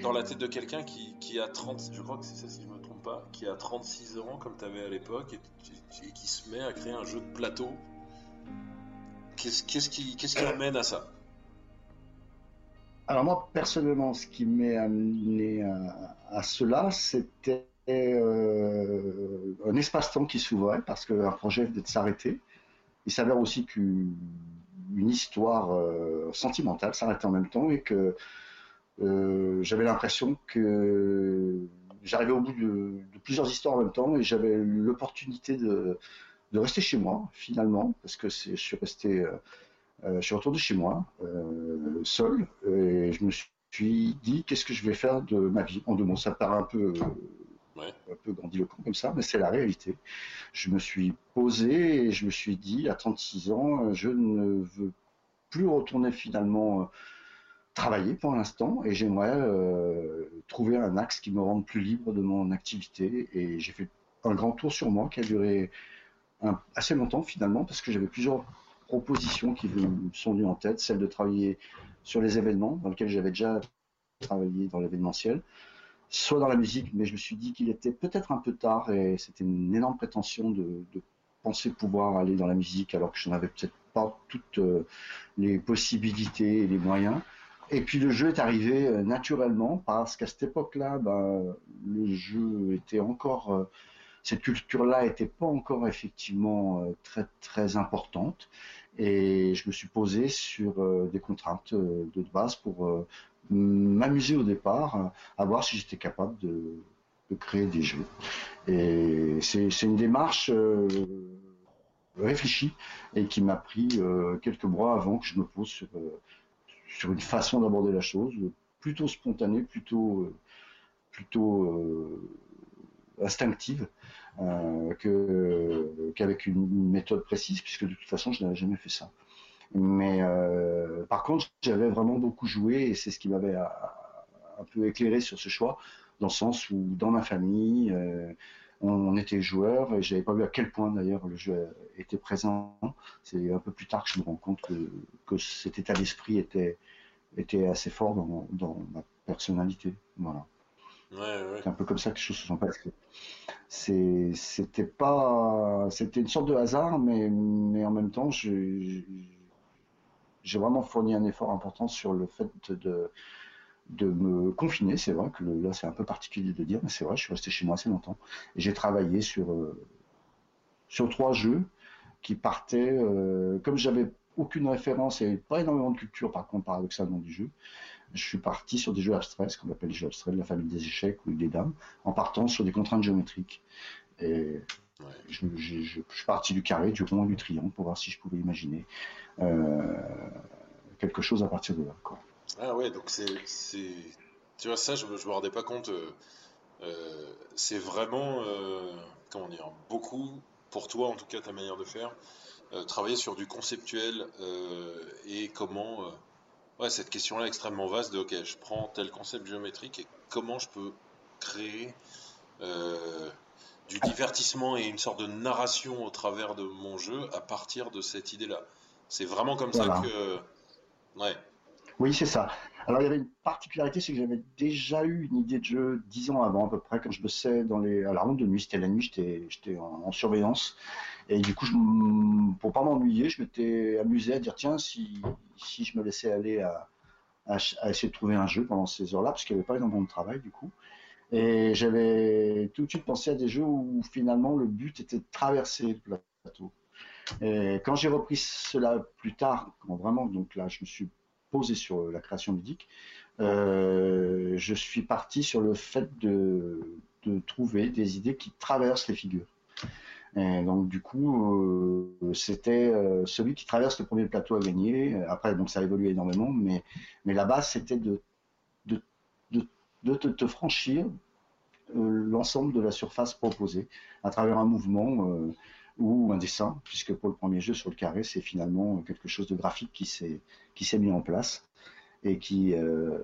dans la tête de quelqu'un qui, qui, a 30, je crois que c'est ça si je me trompe pas, qui a 36 ans comme tu avais à l'époque et, qui se met à créer un jeu de plateau. Qu'est-ce qui, qui amène à ça? Alors moi personnellement, ce qui m'a amené à, cela, c'était euh, un espace-temps qui s'ouvrait parce qu'un projet venait de s'arrêter. Il s'avère aussi qu'une histoire euh, sentimentale s'arrêtait en même temps et que euh, j'avais l'impression que j'arrivais au bout de, plusieurs histoires en même temps et j'avais l'opportunité de, rester chez moi finalement parce que je suis resté, euh, euh, je suis retourné chez moi seul et je me suis dit qu'est-ce que je vais faire de ma vie? En deux mots, ça paraît un peu un peu grandiloquent comme ça, mais c'est la réalité. Je me suis posé et je me suis dit, à 36 ans, je ne veux plus retourner finalement travailler pour l'instant et j'aimerais euh, trouver un axe qui me rende plus libre de mon activité. Et j'ai fait un grand tour sur moi qui a duré assez longtemps finalement parce que j'avais plusieurs propositions qui me sont venues en tête, celle de travailler sur les événements dans lesquels j'avais déjà travaillé dans l'événementiel, soit dans la musique, mais je me suis dit qu'il était peut-être un peu tard et c'était une énorme prétention de, penser pouvoir aller dans la musique alors que je n'avais peut-être pas toutes euh, les possibilités et les moyens. Et puis le jeu est arrivé euh, naturellement parce qu'à cette époque-là, ben, le jeu était encore, euh, cette culture-là n'était pas encore effectivement euh, très très importante. Et je me suis posé sur des contraintes de base pour m'amuser au départ, à voir si j'étais capable de, de, créer des jeux. Et c'est une démarche réfléchie et qui m'a pris quelques mois avant que je me pose sur sur une façon d'aborder la chose, plutôt spontanée, plutôt, euh, plutôt euh, instinctive, euh, qu'avec une, méthode précise, puisque de toute façon, je n'avais jamais fait ça. Mais par contre, j'avais vraiment beaucoup joué, et c'est ce qui m'avait un peu éclairé sur ce choix, dans le sens où dans ma famille, on, était joueurs et j'avais pas vu à quel point d'ailleurs le jeu était présent. C'est un peu plus tard que je me rends compte que, cet état d'esprit était, était assez fort dans, ma personnalité. Voilà. C'est un peu comme ça que les choses se sont passées. C'était pas, c'était une sorte de hasard, mais, mais en même temps, j'ai vraiment fourni un effort important sur le fait de, de me confiner. C'est vrai que là, c'est un peu particulier de dire, mais c'est vrai, je suis resté chez moi assez longtemps. Et j'ai travaillé sur, euh, sur trois jeux qui partaient, euh, comme j'avais aucune référence et pas énormément de culture, par contre, paradoxalement, du jeu, je suis parti sur des jeux abstraits, ce qu'on appelle les jeux abstraits de la famille des échecs ou des dames, en partant sur des contraintes géométriques. Et je, suis parti du carré, du rond et du triangle pour voir si je pouvais imaginer euh, quelque chose à partir de là. Quoi. Ah ouais, donc c'est. Tu vois, ça, je ne me rendais pas compte. Euh, euh, c'est vraiment. Euh, comment dire Beaucoup, pour toi en tout cas, ta manière de faire, travailler sur du conceptuel et comment. ouais, cette question-là extrêmement vaste de OK, je prends tel concept géométrique et comment je peux créer du divertissement et une sorte de narration au travers de mon jeu à partir de cette idée-là. C'est vraiment comme ça que. Ouais. Oui, c'est ça. Alors il y avait une particularité, c'est que j'avais déjà eu une idée de jeu dix ans avant à peu près, quand je bossais dans les à la ronde de nuit. C'était la nuit, j'étais en, surveillance et du coup, je, pour pas m'ennuyer, je m'étais amusé à dire tiens si si je me laissais aller à, essayer de trouver un jeu pendant ces heures-là, parce qu'il n'y avait pas énormément de travail du coup. Et j'avais tout de suite pensé à des jeux où finalement le but était de traverser le plateau. Et quand j'ai repris cela plus tard, vraiment, donc là, je me suis posé sur la création ludique, euh, je suis parti sur le fait de, de, trouver des idées qui traversent les figures. Donc du coup, euh, c'était euh, celui qui traverse le premier plateau à gagner. Après, donc ça a évolué énormément, mais mais la base c'était de de, de, te, franchir l'ensemble de la surface proposée à travers un mouvement ou un dessin, puisque pour le premier jeu sur le carré, c'est finalement quelque chose de graphique qui s'est qui s'est mis en place et qui euh,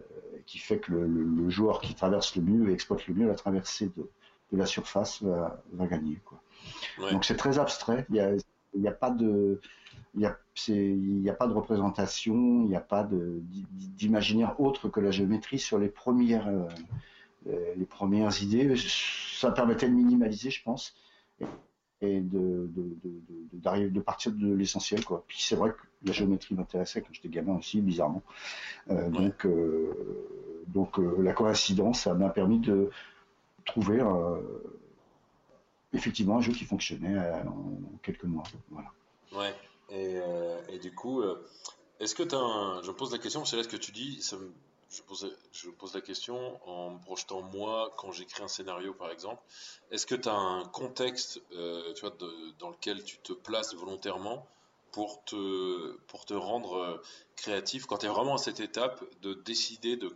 qui fait que le, joueur qui traverse le mieux et exploite le mieux la traversée de, de la surface va, va gagner quoi. Donc c'est très abstrait. Il y a il n'y a pas de il n'y a, pas de représentation, il n'y a pas d'imaginaire autre que la géométrie sur les premières, euh, les premières idées. Ça permettait de minimaliser, je pense, et de, de, de partir de l'essentiel. Quoi. Puis c'est vrai que la géométrie m'intéressait quand j'étais gamin aussi, bizarrement. Euh, donc, euh, donc la coïncidence, ça m'a permis de trouver effectivement un jeu qui fonctionnait en quelques mois. Voilà. Ouais. Et, et du coup, est-ce que tu as un... Je me pose la question, c'est là ce que tu dis, ça me je pose, la question en me projetant moi quand j'écris un scénario par exemple. Est-ce que tu as un contexte euh, dans lequel tu te places volontairement pour te, rendre euh, créatif quand tu es vraiment à cette étape de décider de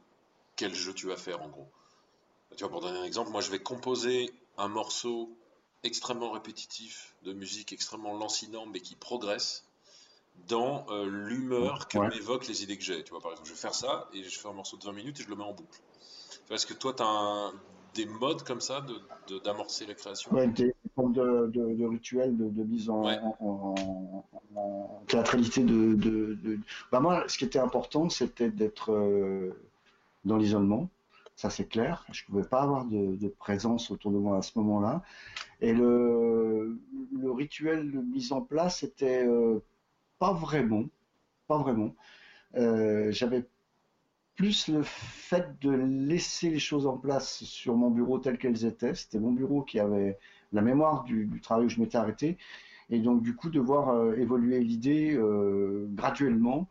quel jeu tu vas faire en gros? Pour donner un exemple, moi je vais composer un morceau extrêmement répétitif de musique extrêmement lancinant mais qui progresse dans euh, l'humeur que m'évoquent les idées que j'ai. Tu vois, par exemple, je vais faire ça et je fais un morceau de 20 minutes et je le mets en boucle. Est-ce que toi, tu as des modes comme ça d'amorcer de, la création? Oui, des formes de, de, rituels de, mise en, théâtralité. De, bah moi, ce qui était important, c'était d'être euh, dans l'isolement. Ça, c'est clair. Je ne pouvais pas avoir de, présence autour de moi à ce moment-là. Et le, le rituel de mise en place, c'était euh, pas vraiment, pas vraiment. Euh, j'avais plus le fait de laisser les choses en place sur mon bureau tel qu'elles étaient. C'était mon bureau qui avait la mémoire du, travail où je m'étais arrêté. Et donc, du coup, de voir euh, évoluer l'idée euh, graduellement,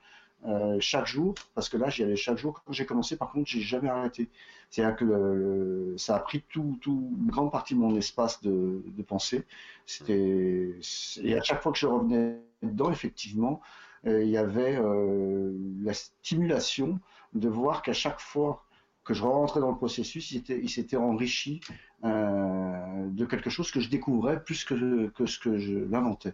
chaque jour, parce que là, j'y allais chaque jour. Quand j'ai commencé, par contre, j'ai jamais arrêté. C'est-à-dire que ça a pris tout, une grande partie de mon espace de, pensée. C'était, et à chaque fois que je revenais dedans, effectivement, euh, il y avait euh, la stimulation de voir qu'à chaque fois que je rentrais dans le processus, il s'était enrichi euh, de quelque chose que je découvrais plus que, que ce que je l'inventais.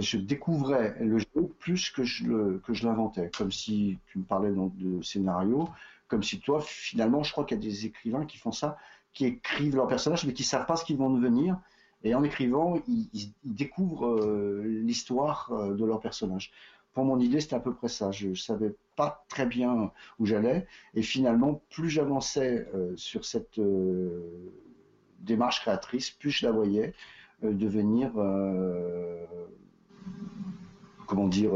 Je découvrais le jeu plus que je, je l'inventais, comme si tu me parlais de scénario, comme si toi, finalement, je crois qu'il y a des écrivains qui font ça, qui écrivent leurs personnages, mais qui savent pas ce qu'ils vont devenir, et en écrivant, ils, découvrent euh, l'histoire euh, de leur personnage. Pour mon idée, c'était à peu près ça. Je ne savais pas très bien où j'allais. Et finalement, plus j'avançais euh, sur cette démarche créatrice, plus je la voyais devenir, comment dire,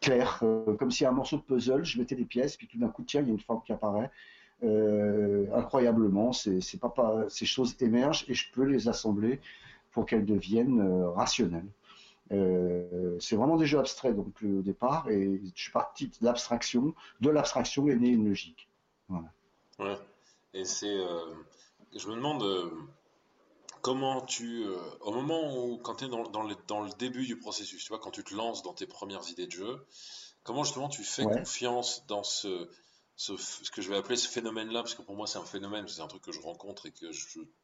clair, comme si un morceau de puzzle, je mettais des pièces, puis tout d'un coup, tiens, il y a une forme qui apparaît. Euh, incroyablement. C'est pas, pas, ces choses émergent et je peux les assembler pour qu'elles deviennent euh, rationnelles. Euh, c'est vraiment des jeux abstraits donc au départ et je suis parti de l'abstraction. De l'abstraction est née une logique. Voilà. Ouais. Et c'est, je me demande comment tu, au moment où quand tu es dans, dans, le, dans, le, début du processus, tu vois, quand tu te lances dans tes premières idées de jeu, comment justement tu fais confiance dans ce ce, que je vais appeler ce phénomène-là, parce que pour moi c'est un phénomène, c'est un truc que je rencontre et que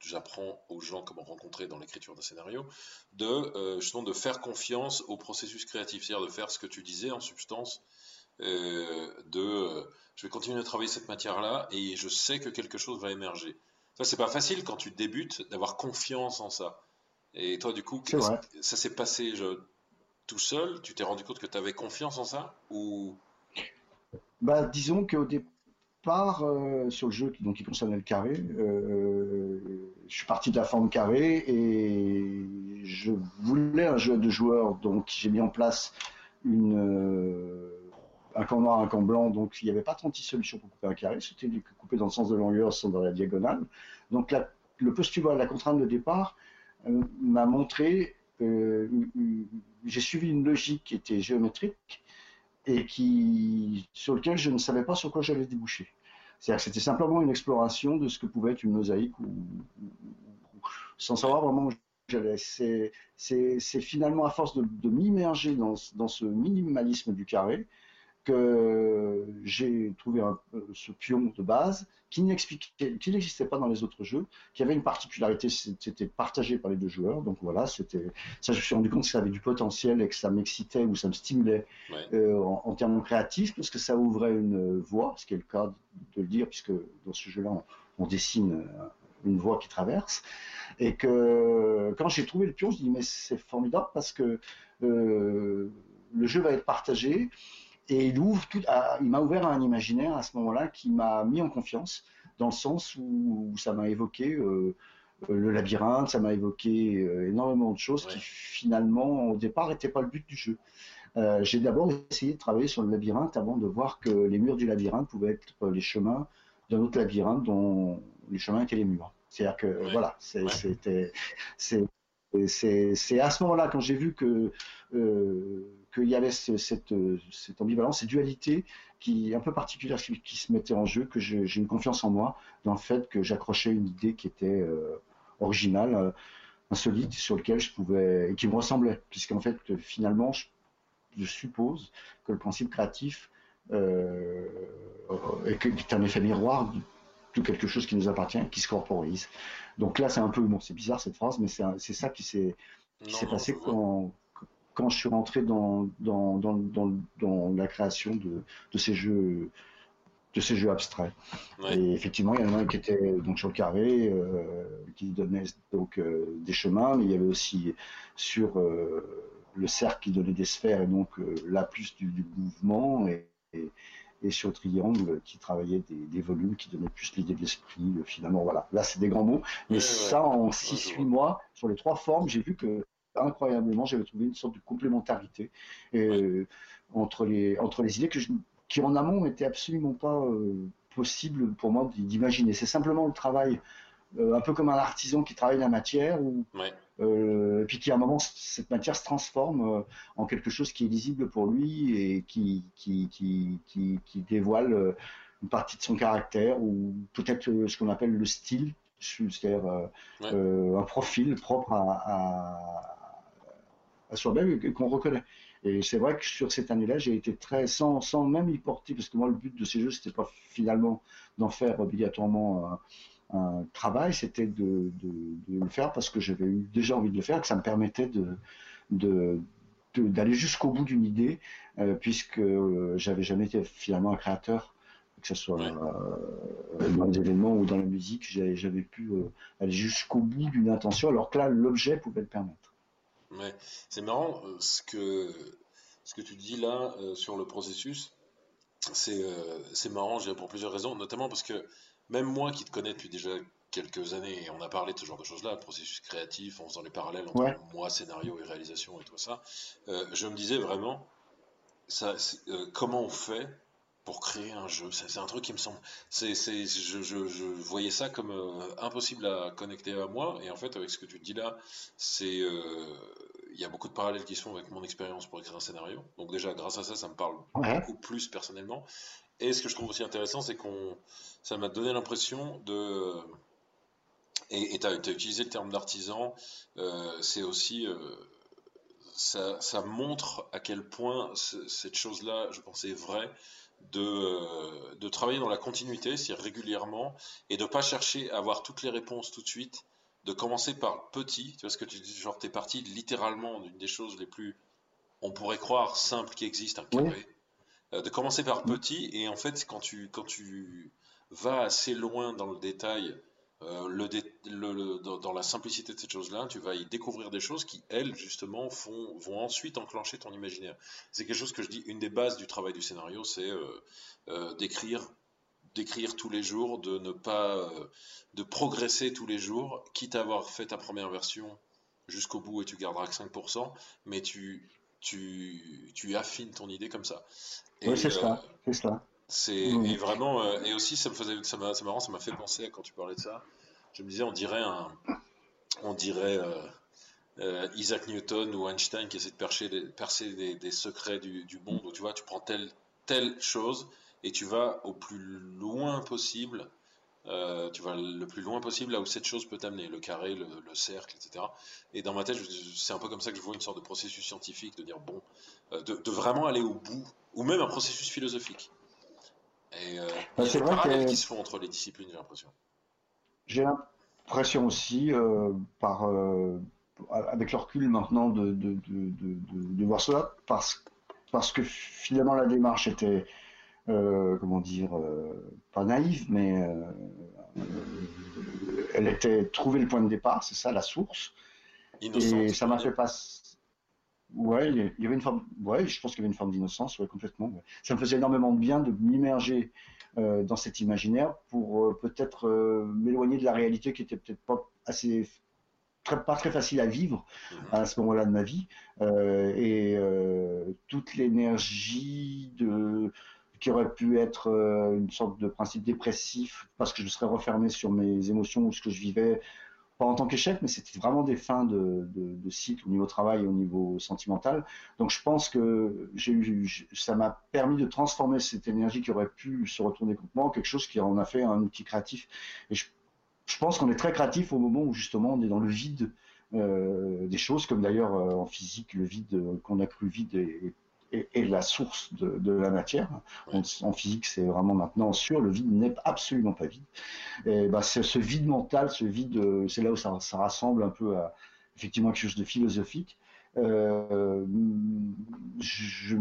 j'apprends aux gens comment rencontrer dans l'écriture d'un scénario, de euh, justement de faire confiance au processus créatif, c'est-à-dire de faire ce que tu disais en substance, euh, de euh, je vais continuer à travailler cette matière-là et je sais que quelque chose va émerger. Ça c'est pas facile quand tu débutes d'avoir confiance en ça. Et toi du coup, ça s'est passé tout seul? Tu t'es rendu compte que tu avais confiance en ça? Ou bah, disons qu'au départ, euh, sur le jeu donc, qui concernait le carré, euh, je suis parti de la forme carré et je voulais un jeu de joueurs, donc j'ai mis en place une, euh, un camp noir, un camp blanc, donc il n'y avait pas 36 solutions pour couper un carré, c'était couper dans le sens de longueur sans dans la diagonale. Donc le postulat, la contrainte de départ m'a montré, j'ai suivi une logique qui était géométrique, et qui, sur lequel je ne savais pas sur quoi j'allais déboucher. C'est-à-dire que c'était simplement une exploration de ce que pouvait être une mosaïque sans savoir vraiment où j'allais. C'est, finalement à force de, m'immerger dans, ce minimalisme du carré que j'ai trouvé un, ce pion de base qui n'existait pas dans les autres jeux, qui avait une particularité, c'était partagé par les deux joueurs. Donc voilà, c'était ça. Je me suis rendu compte que ça avait du potentiel et que ça m'excitait ou ça me stimulait euh, en, termes créatifs, parce que ça ouvrait une voie, ce qui est le cas de le dire, puisque dans ce jeu-là, on, dessine une voie qui traverse. Et que quand j'ai trouvé le pion, je dis mais c'est formidable parce que le jeu va être partagé et il ouvre tout. il m'a ouvert un imaginaire à ce moment-là qui m'a mis en confiance dans le sens où, ça m'a évoqué le labyrinthe, ça m'a évoqué énormément de choses qui finalement au départ n'étaient pas le but du jeu. Euh, j'ai d'abord essayé de travailler sur le labyrinthe avant de voir que les murs du labyrinthe pouvaient être les chemins d'un autre labyrinthe dont les chemins étaient les murs. C'est-à-dire que voilà, c'était c'est à ce moment-là quand j'ai vu que euh, qu'il y avait cette, cette, ambivalence, cette dualité qui un peu particulière qui, se mettait en jeu, que j'ai une confiance en moi dans le fait que j'accrochais une idée qui était euh, originale, insolite, sur lequel je pouvais et qui me ressemblait, puisqu'en fait finalement je je suppose que le principe créatif euh, est, un effet miroir de quelque chose qui nous appartient, qui se corporise. Donc là, c'est un peu, bon, c'est bizarre cette phrase, mais c'est ça qui s'est passé quand, quand je suis rentré dans, dans, dans, dans la création de, de, ces jeux de ces jeux abstraits. Et effectivement, il y en a un qui était donc sur le carré, euh, qui donnait donc euh, des chemins, mais il y avait aussi sur euh, le cercle qui donnait des sphères et donc la plus du, mouvement et, et, sur le triangle qui travaillait des, volumes qui donnaient plus l'idée de l'esprit. Finalement, voilà. Là, c'est des grands mots. Mais ça, en 6-8 mois, sur les trois formes, j'ai vu que incroyablement, j'avais trouvé une sorte de complémentarité euh, entre, les, entre les idées que qui en amont n'étaient absolument pas possible pour moi d'imaginer. C'est simplement le travail un peu comme un artisan qui travaille la matière, ou, euh, et puis qui à un moment cette matière se transforme euh, en quelque chose qui est lisible pour lui et qui, qui, qui, qui, dévoile euh, une partie de son caractère ou peut-être ce qu'on appelle le style, c'est-à-dire un profil propre à, à, soi-même et qu'on reconnaît. Et c'est vrai que sur cette année-là, j'ai été très sans, sans même y porter, parce que moi le but de ces jeux, c'était pas finalement d'en faire obligatoirement un travail, c'était de, le faire parce que j'avais eu déjà envie de le faire, que ça me permettait de, d'aller jusqu'au bout d'une idée, euh, puisque euh, j'avais jamais été finalement un créateur, que ce soit euh, dans les événements ou dans la musique, j'avais pu aller jusqu'au bout d'une intention, alors que là, l'objet pouvait le permettre. Ouais. C'est marrant ce que, ce que tu dis là sur le processus. C'est marrant, pour plusieurs raisons, notamment parce que même moi qui te connais depuis déjà quelques années, et on a parlé de ce genre de choses-là, le processus créatif, en faisant les parallèles entre moi, scénario et réalisation et tout ça, euh, je me disais vraiment, ça, euh, comment on fait pour créer un jeu C'est un truc qui me semble. c'est je, je, je, voyais ça comme euh, impossible à connecter à moi, et en fait, avec ce que tu dis là, c'est. Il y a beaucoup de parallèles qui sont avec mon expérience pour écrire un scénario. Donc, déjà, grâce à ça, ça me parle beaucoup plus personnellement. Et ce que je trouve aussi intéressant, c'est qu'on, ça m'a donné l'impression de, et tu as, utilisé le terme d'artisan, euh, c'est aussi, euh, ça, ça, montre à quel point cette chose-là, je pense, est vraie, de, euh, de travailler dans la continuité, c'est-à-dire régulièrement, et de pas chercher à avoir toutes les réponses tout de suite, de commencer par petit, tu vois ce que tu dis, genre tu es parti littéralement d'une des choses les plus, on pourrait croire, simples qui existent, un carré. Euh, de commencer par petit et en fait quand tu quand tu vas assez loin dans le détail euh, le, dans, la simplicité de cette chose-là, tu vas y découvrir des choses qui, elles, justement, font, vont ensuite enclencher ton imaginaire. C'est quelque chose que je dis, une des bases du travail du scénario, c'est euh, d'écrire d'écrire tous les jours, de ne pas de progresser tous les jours, quitte à avoir fait ta première version jusqu'au bout et tu garderas que 5%, mais tu, tu, tu affines ton idée comme ça oui, c'est ça, euh, c'est ça. C'est et vraiment euh, et aussi ça me faisait ça m'a marrant ça m'a fait penser quand tu parlais de ça. Je me disais on dirait un on dirait euh, Isaac Newton ou Einstein qui essaie de percer des, percer des, secrets du, du, monde où tu vois tu prends telle telle chose et tu vas au plus loin possible euh, tu vas le plus loin possible là où cette chose peut t'amener, le carré, le, cercle, etc. Et dans ma tête, c'est un peu comme ça que je vois une sorte de processus scientifique, de dire, bon, euh, de, vraiment aller au bout, ou même un processus philosophique. Et euh, il y a des qui se font entre les disciplines, j'ai l'impression. J'ai l'impression aussi, par, avec le recul maintenant, de, de, de, voir cela, parce, parce que finalement la démarche était euh, comment dire, euh, pas naïve, mais euh, elle était trouver le point de départ, c'est ça la source. et ça m'a fait passer. Ouais, il y avait une forme. Ouais, je pense qu'il y avait une forme d'innocence, ouais, complètement. Ça me faisait énormément de bien de m'immerger euh, dans cet imaginaire pour euh, peut-être euh, m'éloigner de la réalité qui était peut-être pas assez pas très facile à vivre à ce moment-là de ma vie et toute l'énergie de qui aurait pu être une sorte de principe dépressif parce que je serais refermé sur mes émotions ou ce que je vivais pas en tant qu'échec, mais c'était vraiment des fins de, de, cycle au niveau travail et au niveau sentimental. Donc je pense que j'ai ça m'a permis de transformer cette énergie qui aurait pu se retourner contre moi en quelque chose qui en a fait un outil créatif. Et je, je pense qu'on est très créatif au moment où justement on est dans le vide euh, des choses, comme d'ailleurs euh, en physique, le vide qu'on a cru vide est, la source de, la matière. En, physique, c'est vraiment maintenant sûr, le vide n'est absolument pas vide. Et bah, ce vide mental, ce vide, c'est là où ça, ça, rassemble un peu à effectivement quelque chose de philosophique. Euh, je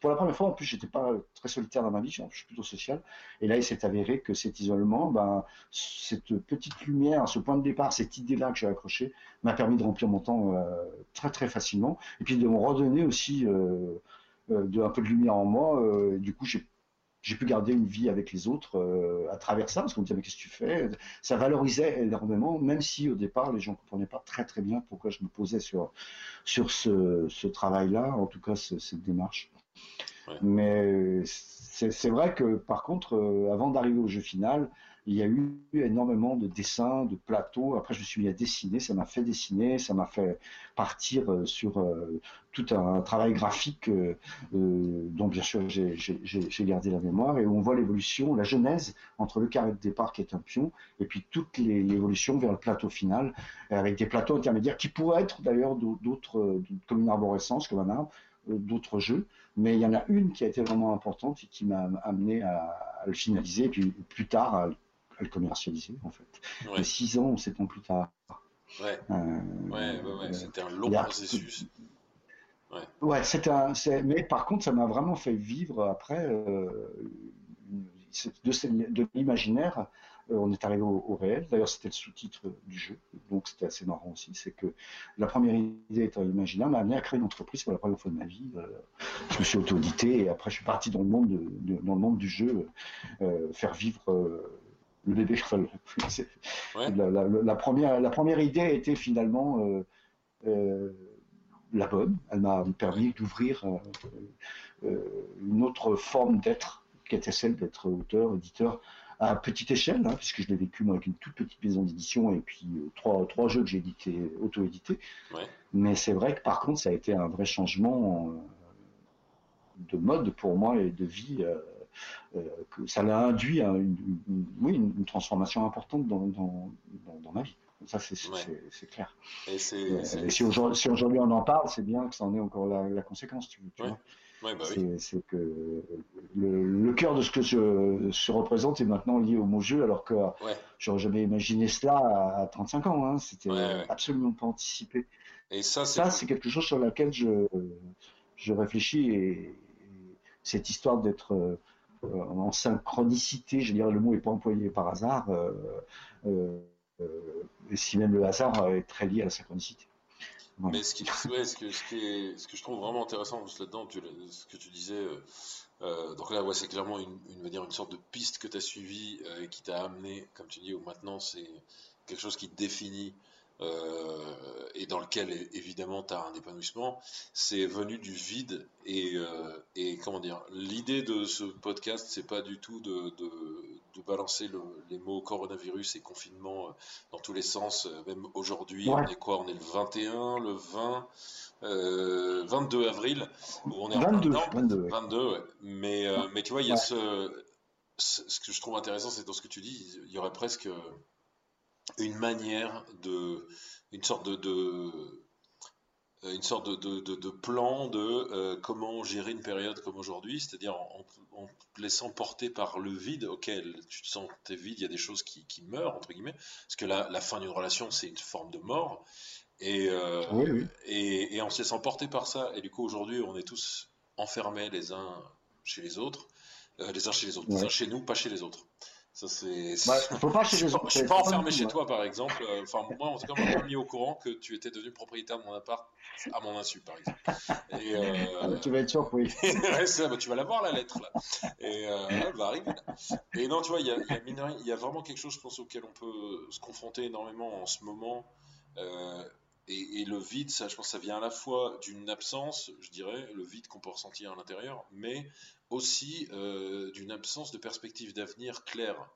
pour la première fois, en plus, j'étais pas très solitaire dans ma vie, je suis plutôt social. Et là, il s'est avéré que cet isolement, ben, cette petite lumière, ce point de départ, cette idée-là que j'ai accrochée, m'a permis de remplir mon temps euh, très très facilement. Et puis de me redonner aussi euh, de un peu de lumière en moi. Euh, du coup, j'ai j'ai pu garder une vie avec les autres euh, à travers ça, parce qu'on me disait mais qu'est-ce que tu fais? Ça valorisait énormément, même si au départ les gens ne comprenaient pas très très bien pourquoi je me posais sur, sur ce, ce travail-là, en tout cas cette démarche. Mais c'est vrai que par contre, avant d'arriver au jeu final, il y a eu énormément de dessins, de plateaux. Après, je me suis mis à dessiner, ça m'a fait dessiner, ça m'a fait partir euh, sur euh, tout un travail graphique euh, dont bien sûr j'ai gardé la mémoire. Et où on voit l'évolution, la genèse entre le carré de départ qui est un pion et puis toute l'évolution vers le plateau final avec des plateaux intermédiaires qui pourraient être d'ailleurs d'autres, comme une arborescence, comme un arbre, d'autres jeux, mais il y en a une qui a été vraiment importante et qui m'a amené à, le finaliser, et puis plus tard à à le commercialiser en fait. Ouais. six ans ou sept ans plus tard. Ouais, euh, ouais, ouais, c'était un long processus. Ouais, ouais c'était un. Mais par contre, ça m'a vraiment fait vivre après euh, de, de l'imaginaire. Euh, on est arrivé au, réel. D'ailleurs, c'était le sous-titre du jeu, donc c'était assez marrant aussi. C'est que la première idée étant imaginaire m'a amené à créer une entreprise pour la première fois de ma vie. je me suis auto-audité et après, je suis parti dans le monde, de, dans le monde du jeu, faire vivre le bébé la, première, la première idée était finalement euh, euh, la bonne. Elle m'a permis d'ouvrir euh, une autre forme d'être, qui était celle d'être auteur, éditeur à petite échelle, hein, puisque je l'ai vécu moi, avec une toute petite maison d'édition et puis trois, trois jeux que j'ai édité, auto-édités. Mais c'est vrai que par contre, ça a été un vrai changement de mode pour moi et de vie que ça l'a induit à une, oui, une, transformation importante dans, dans, dans, ma vie. Ça, c'est clair. Et, euh, si aujourd'hui on en parle, c'est bien que ça en ait encore la, conséquence, tu, vois. Bah c'est que le, le, cœur de ce que je, se représente est maintenant lié au mot jeu, alors que j'aurais jamais imaginé cela à, 35 ans. Hein. C'était absolument pas anticipé. Et ça, c'est quelque chose sur lequel je, je réfléchis et cette histoire d'être euh, euh, en synchronicité, je dirais le mot n'est pas employé par hasard, euh, euh, si même le hasard est très lié à la synchronicité. Mais ce, qui, ce, que, ce, que je trouve vraiment intéressant là-dedans, ce que tu disais, donc là, ouais, c'est clairement une, une, dire, une sorte de piste que tu as suivie et qui t'a amené, comme tu dis, où maintenant c'est quelque chose qui te définit euh, et dans lequel évidemment tu as un épanouissement, c'est venu du vide et, euh, et comment dire, l'idée de ce podcast, c'est pas du tout de, de, de balancer le, les mots coronavirus et confinement euh, dans tous les sens, même aujourd'hui, on est quoi? On est le 21, le 20 euh, 22 avril, où on est 22, en 22, 22 mais, mais tu vois, il y a ce, ce que je trouve intéressant, c'est dans ce que tu dis, il y aurait presque une manière de, une sorte de, de une sorte de, de, de plan de euh, comment gérer une période comme aujourd'hui, c'est-à-dire en, en, te laissant porter par le vide auquel tu te sens vide, il y a des choses qui, qui meurent, entre guillemets, parce que la, la fin d'une relation, c'est une forme de mort, et, euh, Et, et, en se laissant porter par ça, et du coup aujourd'hui, on est tous enfermés les uns chez les autres, euh, les uns chez les autres, les uns chez nous, pas chez les autres. Ça, c'est. Bah, faut pas chez je les suis pas- autres, je c'est pas enfermé chez toi, par exemple. Euh, Enfin, moi, en tout cas, m'a pas mis au courant que tu étais devenu propriétaire de mon appart à mon insu, par exemple. Et, euh, Tu vas être surpris. ouais, c'est ça, bah, tu vas la voir la lettre là. Et euh, elle va arriver là. Et non, tu vois, il y a, il y a mine de rien, il y a vraiment quelque chose, je pense, auquel on peut se confronter énormément en ce moment. Euh, et, et le vide, ça, je pense, ça vient à la fois d'une absence, je dirais, le vide qu'on peut ressentir à l'intérieur, mais aussi euh, d'une absence de perspective d'avenir claire.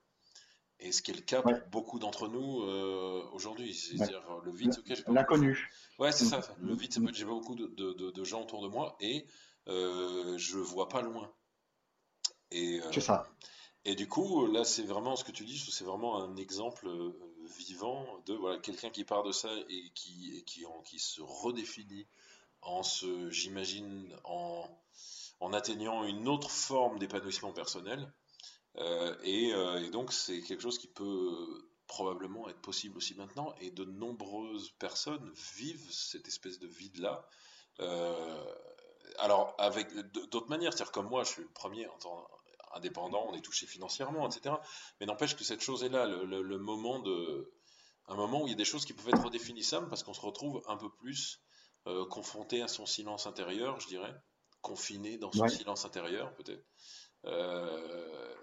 Et ce qui est le cas Ouais. pour beaucoup d'entre nous euh, aujourd'hui. C'est-à-dire le vide, ok, j'ai pas L'inconnu. Ouais, c'est Mm. ça. Le vide, être- j'ai beaucoup de, de- de- de gens autour de moi et euh, je vois pas loin. Et, euh, C'est ça. et du coup, là, c'est vraiment ce que tu dis, c'est vraiment un exemple vivant de voilà, quelqu'un qui part de ça et qui, qui, en- qui se redéfinit en se, j'imagine, en, en atteignant une autre forme d'épanouissement personnel. Euh, et, euh, et donc, c'est quelque chose qui peut probablement être possible aussi maintenant. Et de nombreuses personnes vivent cette espèce de vide-là. Euh, alors, avec d'autres manières, c'est-à-dire comme moi, je suis le premier en tant indépendant, on est touché financièrement, etc. Mais n'empêche que cette chose est là, le, le- le moment de, un moment où il y a des choses qui peuvent être redéfinissables parce qu'on se retrouve un peu plus euh, confronté à son silence intérieur, je dirais, confiné dans son Ouais. silence intérieur, peut-être. Euh,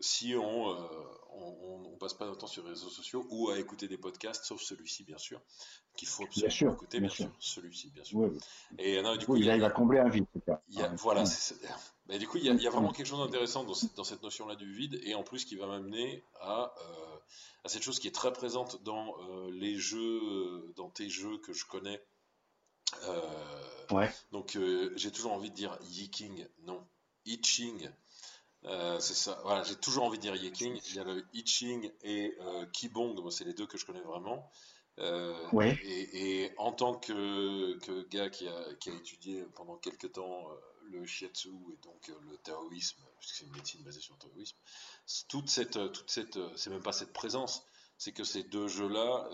si on, euh, on, on- on passe pas notre temps sur les réseaux sociaux ou à écouter des podcasts, sauf celui-ci, bien sûr, qu'il faut absolument sûr, écouter, bien bien, sûr. sûr, celui-ci, bien sûr. Oui, Et non, du coup, oui, il a- va combler un vide. il y a- voilà, c'est- c'est- mais du coup, il y, a, il y a vraiment quelque chose d'intéressant dans cette, dans cette notion-là du vide, et en plus qui va m'amener à, euh, à cette chose qui est très présente dans euh, les jeux, euh, dans tes jeux que je connais. Euh, Ouais. donc, euh, j'ai toujours envie de dire Yiking, non, Iching. Euh, c'est ça, voilà, j'ai toujours envie de dire Yiking. Il y a le Iching et euh, Kibong, moi, c'est les deux que je connais vraiment. Euh, Ouais. et, et en tant que, que gars qui a, qui a étudié pendant quelques temps euh, le shiatsu et donc le taoïsme, puisque c'est une médecine basée sur le taoïsme, toute cette, toute cette, c'est même pas cette présence, c'est que ces deux jeux-là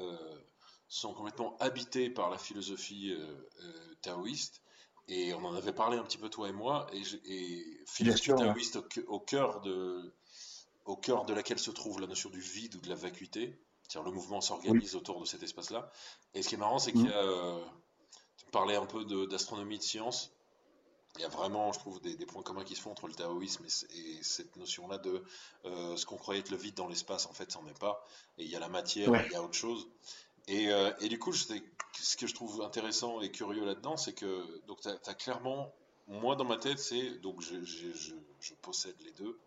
sont complètement habités par la philosophie taoïste. Et on en avait parlé un petit peu toi et moi, et, je- et philosophie ouais. taoïste au, cœur- au cœur de, au cœur de laquelle se trouve la notion du vide ou de la vacuité. C'est-à-dire le mouvement s'organise autour de cet espace-là. Et ce qui est marrant, c'est qu'il y a, euh, tu parlais un peu d'astronomie, de, science. Il y a vraiment, je trouve, des, des points communs qui se font entre le taoïsme et, cette notion-là de euh, ce qu'on croyait être le vide dans l'espace, en fait, ça n'en est pas. Et il y a la matière, Ouais. il y a autre chose. Et, euh, et du coup, ce que je trouve intéressant et curieux là-dedans, c'est que donc tu as, clairement, moi dans ma tête, c'est donc je, possède les deux.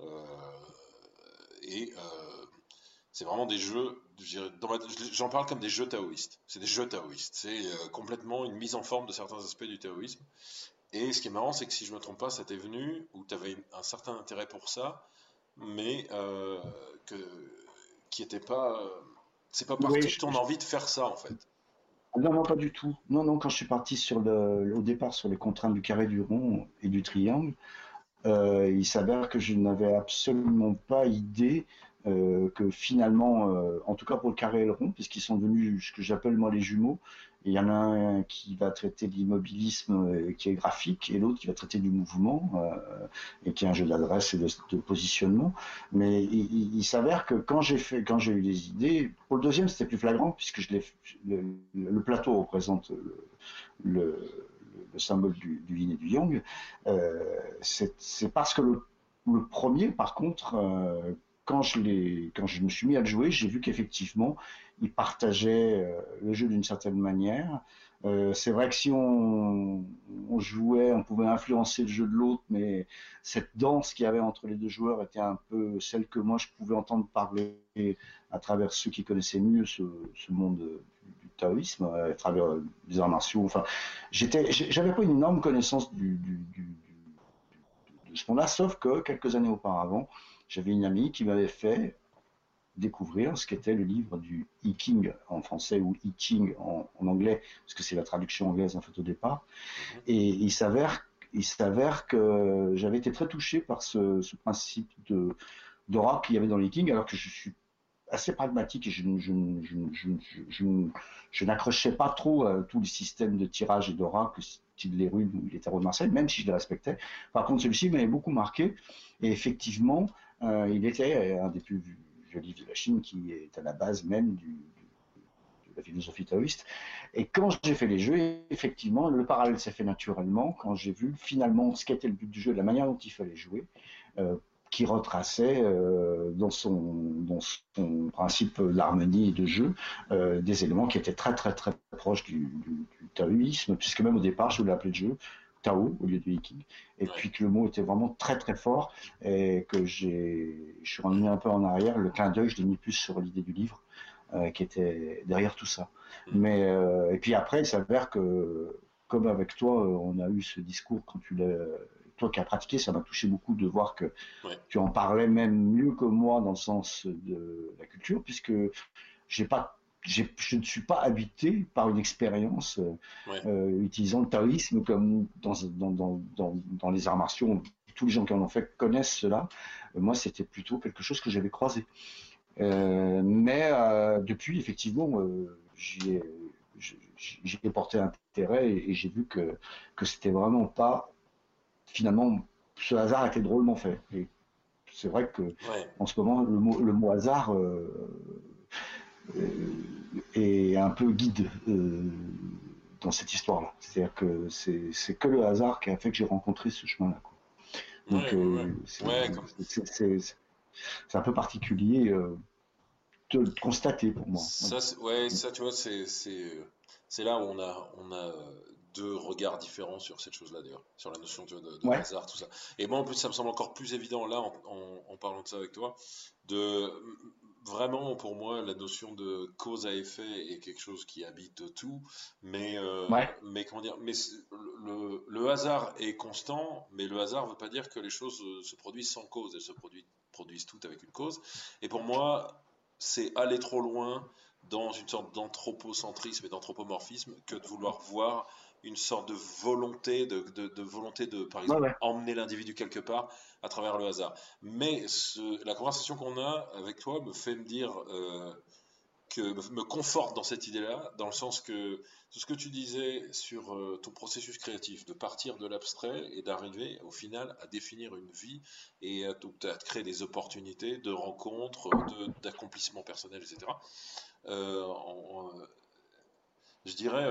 Euh, et euh, c'est vraiment des jeux, j'en parle comme des jeux taoïstes. C'est des jeux taoïstes. C'est complètement une mise en forme de certains aspects du taoïsme. Et ce qui est marrant, c'est que si je me trompe pas, ça t'est venu où tu avais un certain intérêt pour ça, mais qui était pas. C'est pas parti Oui, je- ton envie de faire ça en fait. Non, non, pas du tout. Non, non, quand je suis parti sur le, au départ sur les contraintes du carré, du rond et du triangle, euh, il s'avère que je n'avais absolument pas idée euh, que finalement, euh, en tout cas pour le carré et le rond, puisqu'ils sont devenus ce que j'appelle moi les jumeaux, il y en a un qui va traiter de l'immobilisme euh, qui est graphique, et l'autre qui va traiter du mouvement, euh, et qui est un jeu d'adresse et de, positionnement. Mais il, s'avère que quand j'ai fait, quand j'ai eu des idées, pour le deuxième c'était plus flagrant puisque le, plateau représente le, le, le symbole du, yin et du yang. Euh, c'est, parce que le, premier, par contre, quand je me suis mis à le jouer, j'ai vu qu'effectivement il partageait euh, le jeu d'une certaine manière. Euh, c'est vrai que si on, jouait, on pouvait influencer le jeu de l'autre, mais cette danse qu'il y avait entre les deux joueurs était un peu celle que moi je pouvais entendre parler à travers ceux qui connaissaient mieux ce, monde du, taoïsme, à travers les arts martiaux. Enfin, j'étais, j'avais pas une énorme connaissance de ce monde-là, sauf que quelques années auparavant, j'avais une amie qui m'avait fait découvrir ce qu'était le livre du I Ching en français ou I Ching en, en anglais, parce que c'est la traduction anglaise en fait au départ. Et il s'avère, il s'avère que j'avais été très touché par ce, ce principe de d'aura qu'il y avait dans les Kings, alors que je suis assez pragmatique et je, n'accrochais pas trop à tout le système de tirage et d'aura que style les runes où il était de Marseille, même si je les respectais. Par contre, celui-ci m'avait beaucoup marqué. Et effectivement, il était un des plus jolis de la Chine, qui est à la base même de la philosophie taoïste. Et quand j'ai fait les jeux, effectivement, le parallèle s'est fait naturellement quand j'ai vu finalement ce qu'était le but du jeu, la manière dont il fallait jouer, euh, qui retraçait euh, dans, son, dans son principe d'harmonie de jeu euh, des éléments qui étaient très très très proches du, du, taoïsme, puisque même au départ, je voulais l'appeler jeu Tao au lieu de Iki, et puis que le mot était vraiment très très fort et que j'ai, je suis revenu un peu en arrière. Le clin d'œil, je l'ai mis plus sur l'idée du livre euh, qui était derrière tout ça. Mm. Mais euh, et puis après, il s'avère que comme avec toi, euh, on a eu ce discours quand tu l'as toi qui as pratiqué, ça m'a touché beaucoup de voir que tu en parlais même mieux que moi dans le sens de la culture, puisque j'ai pas, je ne suis pas habité par une expérience utilisant le taoïsme comme dans, dans, dans, dans, les arts martiaux. Tous les gens qui en ont fait connaissent cela. moi, c'était plutôt quelque chose que j'avais croisé. Euh, mais euh, depuis, effectivement, euh, j'y ai, porté intérêt et, j'ai vu que, que c'était vraiment pas. Finalement, ce hasard était drôlement fait. Et c'est vrai que en ce moment, le mot, le mot hasard est un peu guide dans cette histoire-là. C'est-à-dire que c'est que le hasard qui a fait que j'ai rencontré ce chemin-là. Donc, c'est c'est un peu particulier euh, de le constater pour moi. Ça, ouais, ça, tu vois, c'est c'est là où on a on a deux regards différents sur cette chose-là d'ailleurs, sur la notion de, de hasard, tout ça. Et moi, en plus, ça me semble encore plus évident là, en, en, parlant de ça avec toi, de vraiment pour moi la notion de cause à effet est quelque chose qui habite tout, mais euh, mais comment dire, mais le, le, hasard est constant, mais le hasard ne veut pas dire que les choses se produisent sans cause, elles se produisent produisent toutes avec une cause. Et pour moi, c'est aller trop loin dans une sorte d'anthropocentrisme et d'anthropomorphisme que de vouloir voir une sorte de volonté de, de, volonté de par exemple emmener l'individu quelque part à travers le hasard mais la conversation qu'on a avec toi me fait me dire euh, que me conforte dans cette idée-là, dans le sens que tout ce que tu disais sur euh, ton processus créatif, de partir de l'abstrait et d'arriver au final à définir une vie et à, à créer des opportunités de rencontres, d'accomplissement personnel, etc. Euh, je dirais,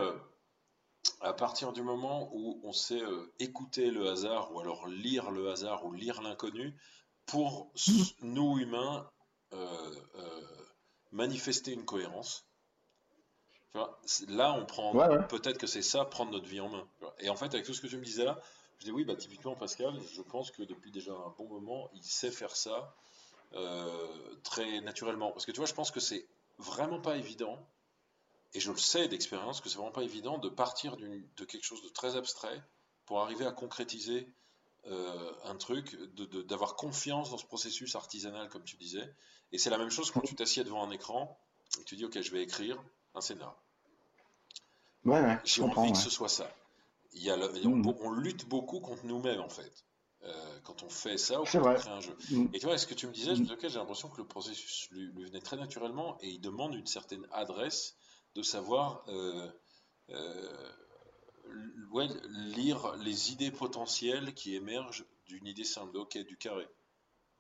à partir du moment où on sait écouter le hasard ou alors lire le hasard ou lire l'inconnu, pour nous humains, manifester une cohérence. Là, on prend. Peut-être que c'est ça, prendre notre vie en main. Et en fait, avec tout ce que tu me disais là, je dis oui, bah, typiquement, Pascal, je pense que depuis déjà un bon moment, il sait faire ça euh, très naturellement. Parce que tu vois, je pense que c'est vraiment pas évident, et je le sais d'expérience, que c'est vraiment pas évident de partir de quelque chose de très abstrait pour arriver à concrétiser euh, un truc, d'avoir confiance dans ce processus artisanal, comme tu disais. Et c'est la même chose quand tu t'assieds devant un écran et tu dis, OK, je vais écrire un scénario. Ouais, ouais, J'ai envie que ce soit ça. Il y a mm. on, lutte beaucoup contre nous-mêmes, en fait. Euh, quand on fait ça ou quand on crée un jeu. Mm. Et tu vois, ce que tu me disais, je me dis, OK, j'ai l'impression que le processus lui, venait très naturellement et il demande une certaine adresse de savoir euh, ouais, lire les idées potentielles qui émergent d'une idée simple, ok, du carré.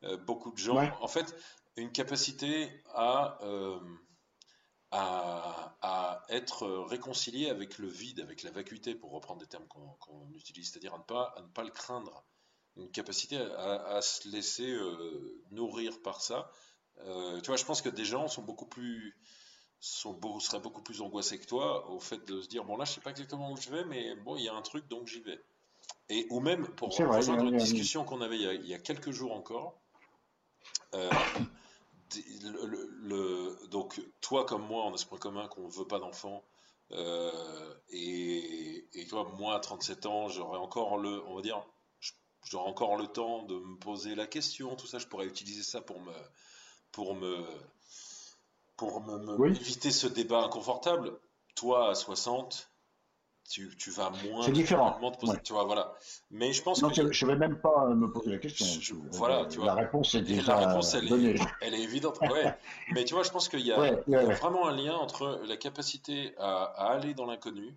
Euh, beaucoup de gens, en fait, une capacité à, euh, à, à, être réconcilié avec le vide, avec la vacuité, pour reprendre des termes qu'on utilise, c'est-à-dire à, ne pas, à ne pas le craindre. Une capacité à, à se laisser euh, nourrir par ça. tu vois, je pense que des gens sont beaucoup plus sont beau, seraient beaucoup plus angoissés que toi au fait de se dire bon là je sais pas exactement où je vais mais bon il y a un truc donc j'y vais. Et ou même pour rejoindre une discussion qu'on avait il y, a, quelques jours encore euh, le, donc toi comme moi on a ce point commun qu'on veut pas d'enfants euh, et, et, toi moi à 37 ans j'aurais encore le on va dire j'aurais encore le temps de me poser la question tout ça je pourrais utiliser ça pour me pour me pour me, éviter ce débat inconfortable, toi à 60, tu, tu vas moins. C'est différent. Tu vois, voilà. Mais je pense non, que. Je ne vais même pas me poser la question. voilà, tu vois. La réponse est déjà. La réponse, elle, Est, elle est évidente. Ouais. Mais tu vois, je pense qu'il y, a, vraiment un lien entre la capacité à, aller dans l'inconnu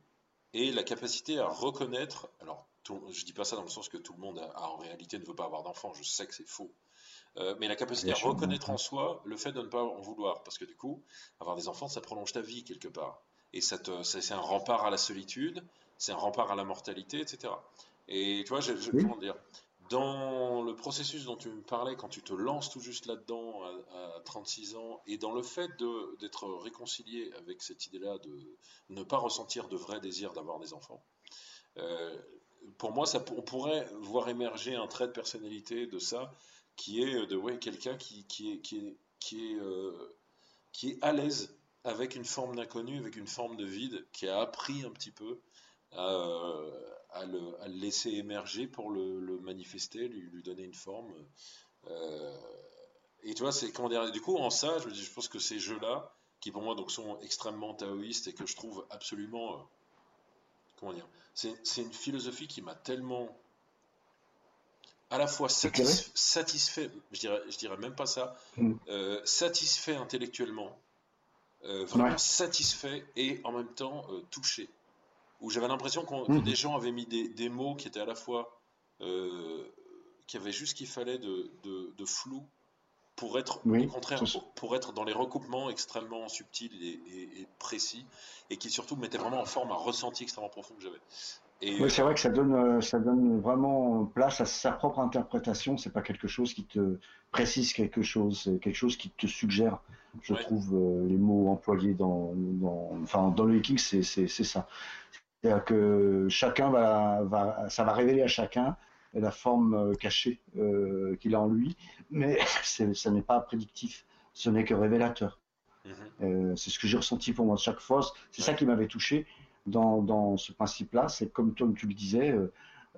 et la capacité à reconnaître. Alors, je dis pas ça dans le sens que tout le monde a, en réalité ne veut pas avoir d'enfant. Je sais que c'est faux. Euh, mais la capacité à reconnaître en soi le fait de ne pas en vouloir. Parce que du coup, avoir des enfants, ça prolonge ta vie quelque part. Et ça c'est un rempart à la solitude, c'est un rempart à la mortalité, etc. Et tu vois, je, je, comment dire, dans le processus dont tu me parlais, quand tu te lances tout juste là-dedans à, 36 ans, et dans le fait d'être réconcilié avec cette idée-là de ne pas ressentir de vrai désir d'avoir des enfants, euh, pour moi, on pourrait voir émerger un trait de personnalité de ça, qui est de ouais, quelqu'un qui, est, qui, est, qui, est, euh, qui est à l'aise avec une forme d'inconnu, avec une forme de vide, qui a appris un petit peu à, euh, le, laisser émerger pour le, manifester, lui, donner une forme. Euh, et tu vois, c'est comment dire. Du coup, en ça, je, je pense que ces jeux-là, qui pour moi donc sont extrêmement taoïstes et que je trouve absolument, euh, comment dire, c'est une philosophie qui m'a tellement à la fois satisfait, je dirais, je dirais même pas ça, mm. euh, satisfait intellectuellement, vraiment satisfait et en même temps touché où j'avais l'impression que mmh. des gens avaient mis des, mots qui étaient à la fois euh, qui avaient juste ce qu'il fallait de, de, flou pour être au contraire pour, être dans les recoupements extrêmement subtils et, précis et qui surtout mettaient vraiment en forme un ressenti extrêmement profond que j'avais. oui, c'est vrai que ça donne, euh, ça donne vraiment place à sa propre interprétation. C'est pas quelque chose qui te précise quelque chose, c'est quelque chose qui te suggère. Je trouve euh, les mots employés dans, dans, enfin, dans le hacking, c'est ça. C'est-à-dire que chacun va, va, ça va révéler à chacun la forme euh, cachée euh, qu'il a en lui, mais ce n'est pas prédictif, ce n'est que révélateur. Mhm. Euh, c'est ce que j'ai ressenti pour moi chaque fois. C'est ça qui m'avait touché dans, dans ce principe-là. C'est comme toi, tu le disais,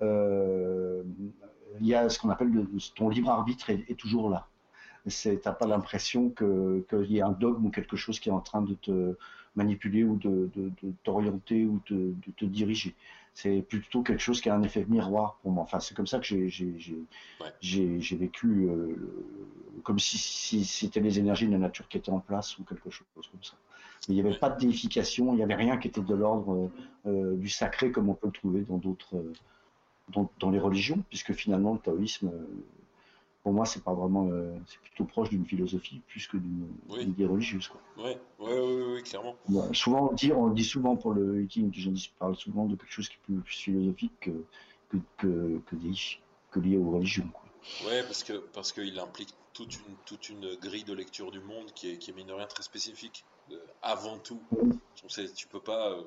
il y a ce qu'on appelle ton libre arbitre est, est toujours là. Tu n'as pas l'impression qu'il y ait un dogme ou quelque chose qui est en train de te manipuler ou de, t'orienter ou de, te diriger. C'est plutôt quelque chose qui a un effet miroir pour moi. Enfin, c'est comme ça que j'ai vécu, euh, comme si, c'était les énergies de la nature qui étaient en place ou quelque chose comme ça. Mais il n'y avait pas de déification, il n'y avait rien qui était de l'ordre euh, du sacré comme on peut le trouver dans d'autres, dans, dans, les religions, puisque finalement le taoïsme pour moi, c'est pas vraiment, euh, c'est plutôt proche d'une philosophie plus que d'une idée religieuse. Quoi. Ouais, ouais, ouais, clairement. souvent, on dit, on dit souvent pour le hiking, je parle souvent de quelque chose qui est plus, philosophique que, que, que, que, lié aux religions. Quoi. Ouais, parce que parce qu'il implique toute une, toute une grille de lecture du monde qui est, qui est mine de rien très spécifique. Euh, avant tout, tu, tu peux pas. Euh,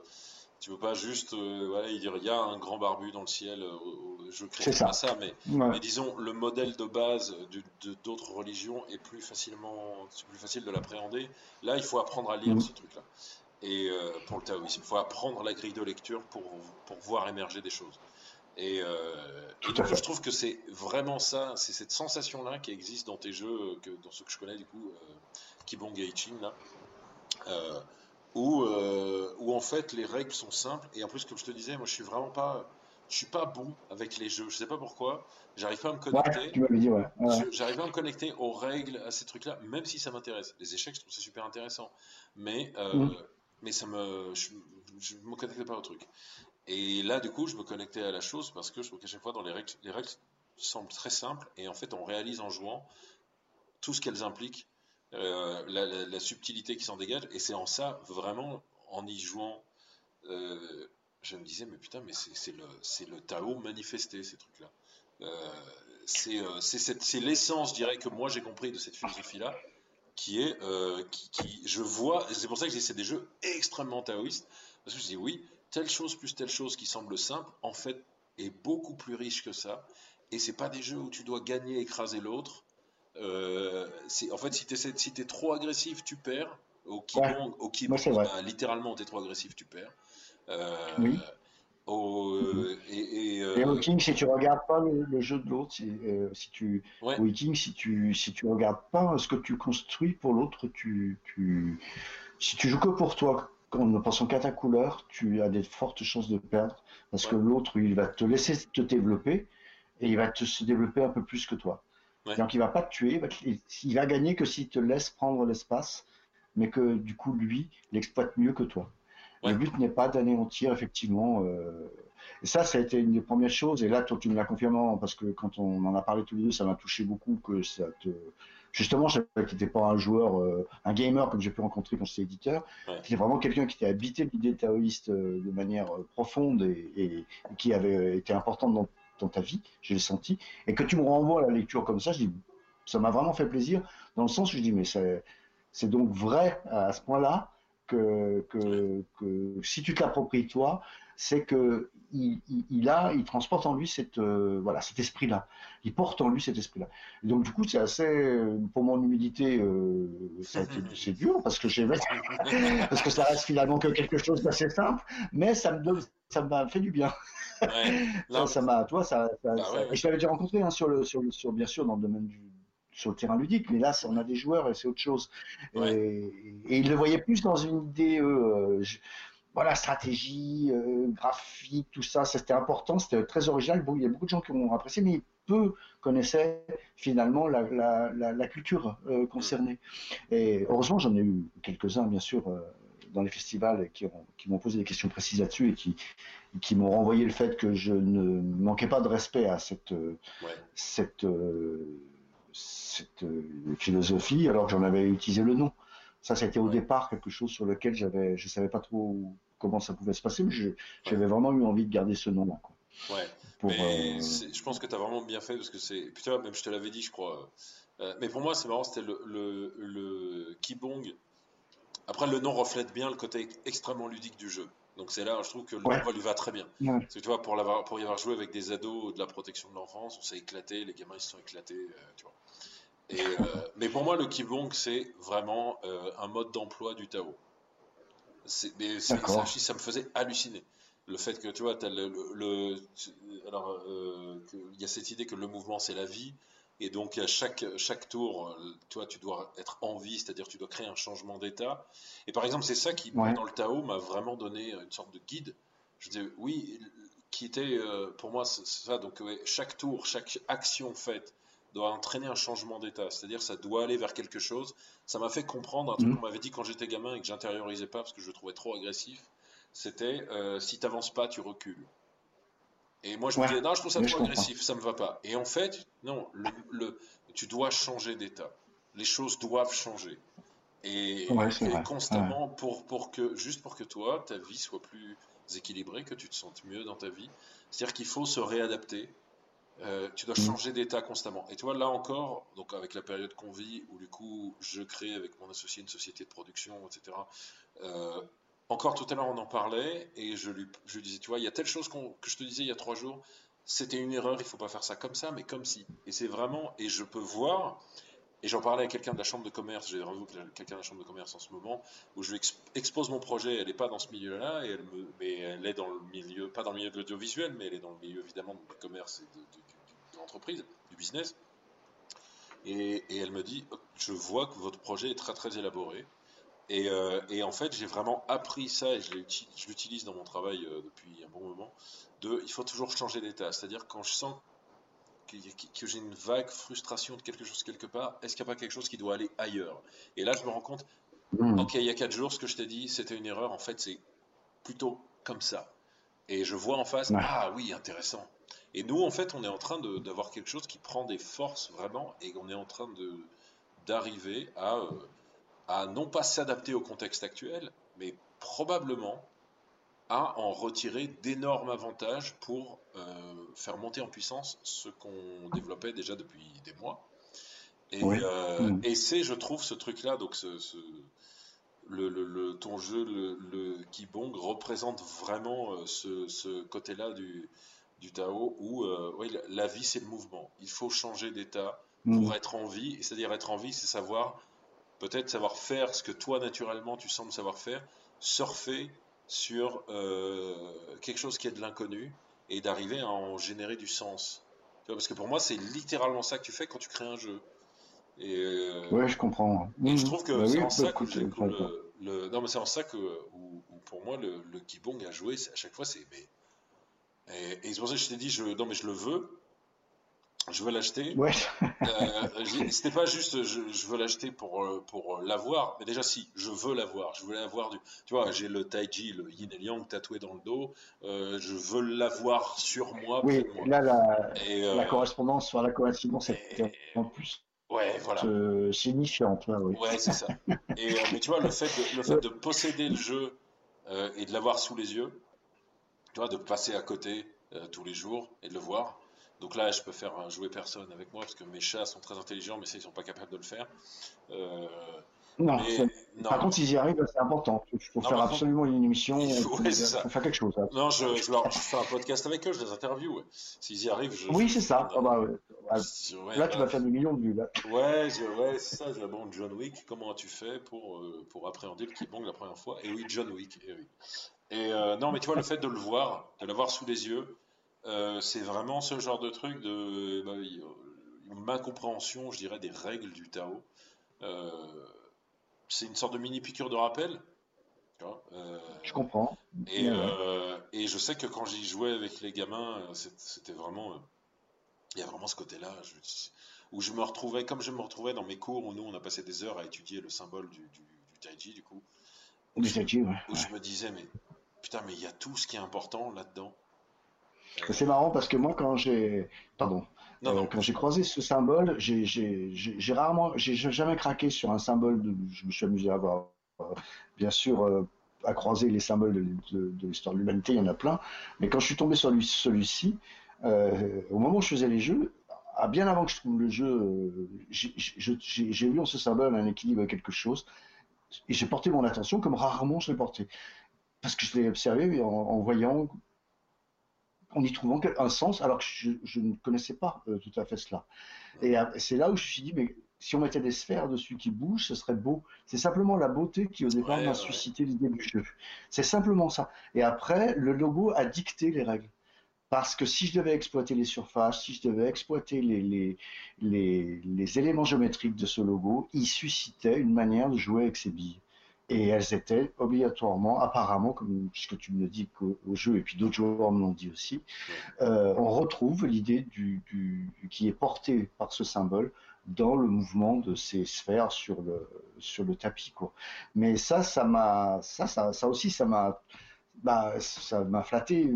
tu veux pas juste euh, voilà, dire il y a un grand barbu dans le ciel, euh, je crée pas ça, mais, mais, disons le modèle de base d'autres religions est plus facilement plus facile de l'appréhender. Là, il faut apprendre à lire mm. ce truc-là. Et euh, pour le taoïsme, il faut apprendre la grille de lecture pour, pour voir émerger des choses. Et, je trouve que c'est vraiment ça, c'est cette sensation-là qui existe dans tes jeux, que, dans ceux que je connais du coup, Kibong et Ching là où, euh, où en fait les règles sont simples. Et en plus comme je te disais moi je suis vraiment pas je suis pas bon avec les jeux. Je sais pas pourquoi. J'arrive pas à me connecter. j'arrive pas à me connecter aux règles à ces trucs là même si ça m'intéresse. Les échecs je trouve ça super intéressant. Mais euh, mm. mais ça me je, je, me connectais pas au truc. Et là du coup je me connectais à la chose parce que je trouve qu'à chaque fois dans les règles les règles semblent très simples. Et en fait on réalise en jouant tout ce qu'elles impliquent euh, la, subtilité qui s'en dégage. Et c'est en ça, vraiment, en y jouant, euh, je me disais, mais putain, mais c'est le, Tao manifesté, ces trucs-là. Euh, c'est l'essence, je dirais, que moi j'ai compris de cette philosophie-là, qui est, qui, je vois, c'est pour ça que c'est des jeux extrêmement taoïstes, parce que je dis, oui, telle chose plus telle chose qui semble simple, en fait, est beaucoup plus riche que ça. Et c'est pas des jeux où tu dois gagner, écraser l'autre. Euh, en fait, si tu si es trop agressif, tu perds. Au Kibong, au Kibong bah, littéralement, tu es trop agressif, tu perds. Euh, oui. Au, euh, et, et, au King, si tu regardes pas le, jeu de l'autre, si, si, tu au King, si tu si tu regardes pas ce que tu construis pour l'autre, tu, tu si tu joues que pour toi, en ne pensant qu'à ta couleur, tu as des fortes chances de perdre parce que l'autre, il va te laisser te développer et il va te se développer un peu plus que toi. Donc il va pas te tuer, il va gagner que s'il te laisse prendre l'espace, mais que du coup lui, il exploite mieux que toi. Le but n'est pas d'anéantir effectivement. Euh, et ça, ça a été une des premières choses. Et là, toi, tu me l'as confirmé parce que quand on en a parlé tous les deux, ça m'a touché beaucoup que ça te. Justement, je savais que tu pas un joueur, euh, un gamer comme j'ai pu rencontrer quand j'étais éditeur. Ouais. Tu vraiment quelqu'un qui était habité l'idée taoïste euh, de manière profonde et, et, qui avait été importante dans, dans ta vie. Je l'ai senti. Et que tu me renvoies à la lecture comme ça, je dis, ça m'a vraiment fait plaisir dans le sens où je dis, mais c'est donc vrai à ce point-là que, que, que, si tu te l'appropries toi, c'est que il, il, a, il transporte en lui cette, euh, voilà, cet esprit-là. Il porte en lui cet esprit-là. Donc du coup, c'est assez, pour mon humilité, euh, c'est dur parce que j'ai, parce que ça reste finalement que quelque chose d'assez simple, mais ça me donne, ça m'a fait du bien. Ouais. ça m'a, toi, ça, ça, bah ouais, ouais. je l'avais déjà rencontré hein, sur le, sur le, sur bien sûr dans le domaine du sur le terrain ludique, mais là, on a des joueurs et c'est autre chose. Ouais. Et, et, ils le voyaient plus dans une idée, euh, je, voilà, stratégie, euh, graphique, tout ça, c'était important, c'était très original. Il y a beaucoup de gens qui ont apprécié, mais peu connaissaient finalement la, la, la, la culture euh, concernée. Et heureusement, j'en ai eu quelques-uns, bien sûr, dans les festivals qui, ont, qui m'ont posé des questions précises là-dessus et qui, qui m'ont renvoyé le fait que je ne manquais pas de respect à cette, ouais. cette cette euh, philosophie alors que j'en avais utilisé le nom. Ça, c'était au départ quelque chose sur lequel j'avais, je savais pas trop comment ça pouvait se passer, mais j'avais ouais. vraiment eu envie de garder ce nom-là. Ouais. Pour, mais euh... je pense que tu as vraiment bien fait parce que c'est. Putain, même je te l'avais dit, je crois. Euh, mais pour moi, c'est marrant, c'était le, le, le, Kibong. Après, le nom reflète bien le côté extrêmement ludique du jeu. Donc c'est là, je trouve que le ouais. lui va très bien. Ouais. Parce que tu vois, pour, pour y avoir joué avec des ados de la protection de l'enfance, on s'est éclaté, les gamins ils se sont éclatés, euh, tu vois. Et, euh, mais pour moi, le Kibong, c'est vraiment euh, un mode d'emploi du Tao. Mais ça, ça, me faisait halluciner. Le fait que, tu vois, as le, le, le alors, il y a cette idée que le mouvement, c'est la vie. Et donc, à chaque, chaque tour, toi, tu dois être en vie, c'est-à-dire tu dois créer un changement d'état. Et par exemple, c'est ça qui, ouais. dans le Tao, m'a vraiment donné une sorte de guide. Je disais, oui, qui était, euh, pour moi, ça. Donc, ouais, chaque tour, chaque action faite, doit entraîner un changement d'état, c'est-à-dire ça doit aller vers quelque chose. Ça m'a fait comprendre un truc mmh. qu'on m'avait dit quand j'étais gamin et que j'intériorisais pas parce que je le trouvais trop agressif. C'était euh, si t'avances pas, tu recules. Et moi je ouais. me disais non, je trouve ça trop agressif, ça me va pas. Et en fait, non, le, le tu dois changer d'état. Les choses doivent changer. Et, ouais, et constamment pour, pour que juste pour que toi ta vie soit plus équilibrée, que tu te sentes mieux dans ta vie. C'est-à-dire qu'il faut se réadapter euh, tu dois mm. changer d'état constamment. Et tu vois, là encore, donc avec la période qu'on vit, où du coup, je crée avec mon associé une société de production, etc. Euh, encore tout à l'heure, on en parlait, et je lui, disais, tu vois, il y a telle chose qu que je te disais il y a trois jours, c'était une erreur, il faut pas faire ça comme ça, mais comme si. Et c'est vraiment, et je peux voir, et j'en parlais à quelqu'un de la chambre de commerce, j'ai avec quelqu'un de la chambre de commerce en ce moment, où je lui expose mon projet, elle n'est pas dans ce milieu-là, mais elle est dans le milieu, pas dans le milieu de l'audiovisuel, mais elle est dans le milieu évidemment du commerce et de, de, l'entreprise, du business. Et, elle me dit, je vois que votre projet est très très élaboré. Et, euh, et en fait, j'ai vraiment appris ça et je l'utilise dans mon travail euh, depuis un bon moment. De, il faut toujours changer d'état. C'est-à-dire quand je sens que, que j'ai une vague frustration de quelque chose quelque part, est-ce qu'il n'y a pas quelque chose qui doit aller ailleurs? Et là, je me rends compte, mmh. ok, il y a quatre jours, ce que je t'ai dit, c'était une erreur. En fait, c'est plutôt comme ça. Et je vois en face, ouais. ah oui, intéressant. Et nous, en fait, on est en train d'avoir quelque chose qui prend des forces vraiment, et on est en train d'arriver à, euh, à non pas s'adapter au contexte actuel, mais probablement à en retirer d'énormes avantages pour euh, faire monter en puissance ce qu'on développait déjà depuis des mois. Et, oui. euh, mmh. et c'est, je trouve, ce truc-là, donc ce, ce le, le, le, ton jeu, le, le Kibong, représente vraiment euh, ce, ce côté-là du, du Tao où euh, oui, la, vie c'est le mouvement. Il faut changer d'état mmh. pour être en vie. C'est-à-dire être en vie, c'est savoir, peut-être savoir faire ce que toi naturellement tu sembles savoir faire, surfer sur euh, quelque chose qui est de l'inconnu et d'arriver à en générer du sens. Tu vois, parce que pour moi, c'est littéralement ça que tu fais quand tu crées un jeu. Et, euh, ouais, je comprends. Et je trouve que bah c'est oui, en ça que le, le, non, mais c'est en ça que où, où pour moi le, le Kibong a joué à chaque fois, c'est mais et, et c'est pour ça que je t'ai dit je non mais je le veux je veux l'acheter. Ouais. euh, C'était pas juste je, je veux l'acheter pour, euh, pour l'avoir, mais déjà si, je veux l'avoir. Je veux l'avoir du. Tu vois, j'ai le Taiji, le Yin et Yang tatoué dans le dos. Euh, je veux l'avoir sur moi. Oui, moi. là, la, et, euh, correspondance, sur la coïncidence est en plus. Ouais, voilà. signifiante. Là, oui. Ouais, c'est ça. Et, euh, mais tu vois, le fait de, le fait de posséder le jeu et de l'avoir sous les yeux, tu vois, de passer à côté tous les jours et de le voir. Donc là, je peux faire jouer personne avec moi parce que mes chats sont très intelligents, mais ça, ils sont pas capables de le faire. Euh, non, mais, non, Par contre, s'ils y arrivent, c'est important. Il faut faire absolument une émission. Il faut, ouais, faut faire quelque chose. Hein. Non, je, je, leur, je, fais un podcast avec eux, je les interview. Ouais. S'ils y arrivent, je. Oui, c'est ça. Ah bah, ouais. là, tu vas faire des millions de vues. Là. Ouais, ouais c'est ça. Je bon, John Wick, comment as-tu fait pour, euh, pour appréhender le Kibong la première fois? Et oui, John Wick. Et, oui. et euh, non, mais tu vois, le fait de le voir, de l'avoir sous les yeux, euh, c'est vraiment ce genre de truc de bah, ma compréhension, je dirais, des règles du Tao. Euh, c'est une sorte de mini piqûre de rappel. Euh, je comprends. Et, et, je sais que quand j'y jouais avec les gamins, c'était vraiment. Il y a vraiment ce côté-là où je me retrouvais, comme je me retrouvais dans mes cours où nous on a passé des heures à étudier le symbole du, du, du Taiji, du coup. Où, je, ouais. où je me disais, mais putain, mais il y a tout ce qui est important là-dedans. C'est marrant parce que moi, quand j'ai, pardon, euh, quand j'ai croisé ce symbole, j'ai rarement, j'ai jamais craqué sur un symbole. De, je me suis amusé à avoir, euh, bien sûr, euh, à croiser les symboles de, de l'histoire de l'humanité. Il y en a plein. Mais quand je suis tombé sur celui-ci, au moment où je faisais les jeux, bien avant que je trouve le jeu, j'ai vu en ce symbole un équilibre, quelque chose, et j'ai porté mon attention comme rarement je l'ai porté, parce que je l'ai observé en voyant en y trouvant un sens, alors que je, ne connaissais pas euh, tout à fait cela. Et euh, c'est là où je me suis dit, mais si on mettait des sphères dessus qui bougent, ce serait beau. C'est simplement la beauté qui, au départ, m'a suscité l'idée du jeu. C'est simplement ça. Et après, le logo a dicté les règles. Parce que si je devais exploiter les surfaces, si je devais exploiter les, les, les, les éléments géométriques de ce logo, il suscitait une manière de jouer avec ces billes et elles étaient obligatoirement, apparemment, comme ce que tu me dis au jeu, et puis d'autres joueurs me l'ont dit aussi, euh, on retrouve l'idée du, du, qui est portée par ce symbole dans le mouvement de ces sphères sur le, sur le tapis. Quoi. Mais ça, ça m'a, ça, ça, ça aussi, ça m'a, bah, ça m'a flatté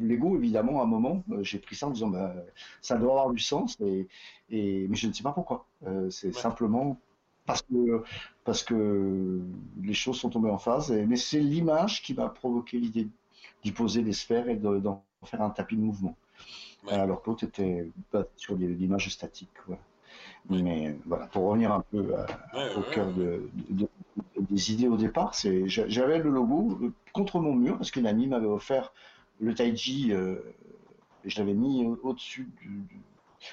l'ego évidemment à un moment. Euh, j'ai pris ça en disant, bah, ça doit avoir du sens, et, et mais je ne sais pas pourquoi. Euh, c'est simplement parce que, parce que les choses sont tombées en phase. mais c'est l'image qui m'a provoqué l'idée d'y poser des sphères et d'en faire un tapis de mouvement. Alors que l'autre était sur l'image statique. Mais voilà, pour revenir un peu au cœur de, des idées au départ, j'avais le logo euh, contre mon mur parce qu'une amie m'avait offert le Taiji euh, et je l'avais mis au-dessus du,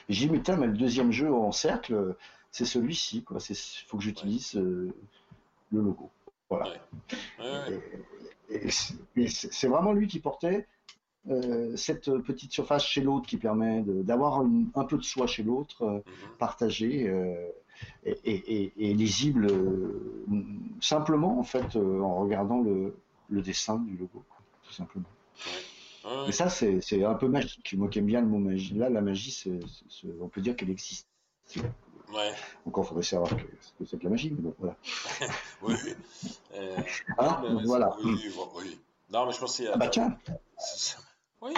J'ai dit, mais le deuxième jeu en cercle, c'est celui-ci. Il faut que j'utilise euh, le logo. Voilà. Et, c'est vraiment lui qui portait euh, cette petite surface chez l'autre qui permet d'avoir un peu de soi chez l'autre, euh, mhm. partagé et, lisible simplement en fait en regardant le, dessin du logo, tout simplement. Et ça, c'est un peu magique. Moi qui aime bien le mot magie, là, la magie, on peut dire qu'elle existe. Ouais. Encore faudrait savoir ce que c'est que la magie, mais bon, voilà. oui, oui. Euh, hein voilà. Oui, oui, Non, mais je pense qu'il y a. Ah bah tiens Oui.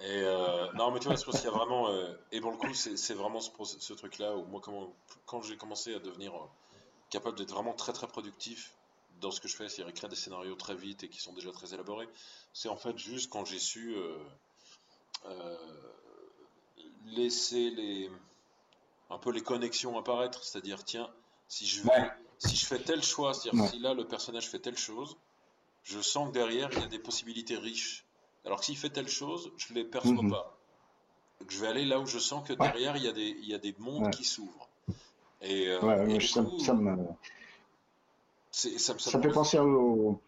Et euh, non, mais tu vois, je pense qu'il y a vraiment. Euh, et pour le coup, c'est vraiment ce, ce truc-là où moi, comment, quand j'ai commencé à devenir euh, capable d'être vraiment très très productif dans ce que je fais, c'est-à-dire écrire des scénarios très vite et qui sont déjà très élaborés, c'est en fait juste quand j'ai su laisser les un peu les connexions apparaître, c'est-à-dire tiens, si je si je fais tel choix, c'est-à-dire si là le personnage fait telle chose, je sens que derrière il y a des possibilités riches. Alors que s'il fait telle chose, je les perçois mhm. pas. je vais aller là où je sens que derrière il y a des il y a des mondes qui s'ouvrent. Et, euh, ça, ça, me... ça, ça, fait penser au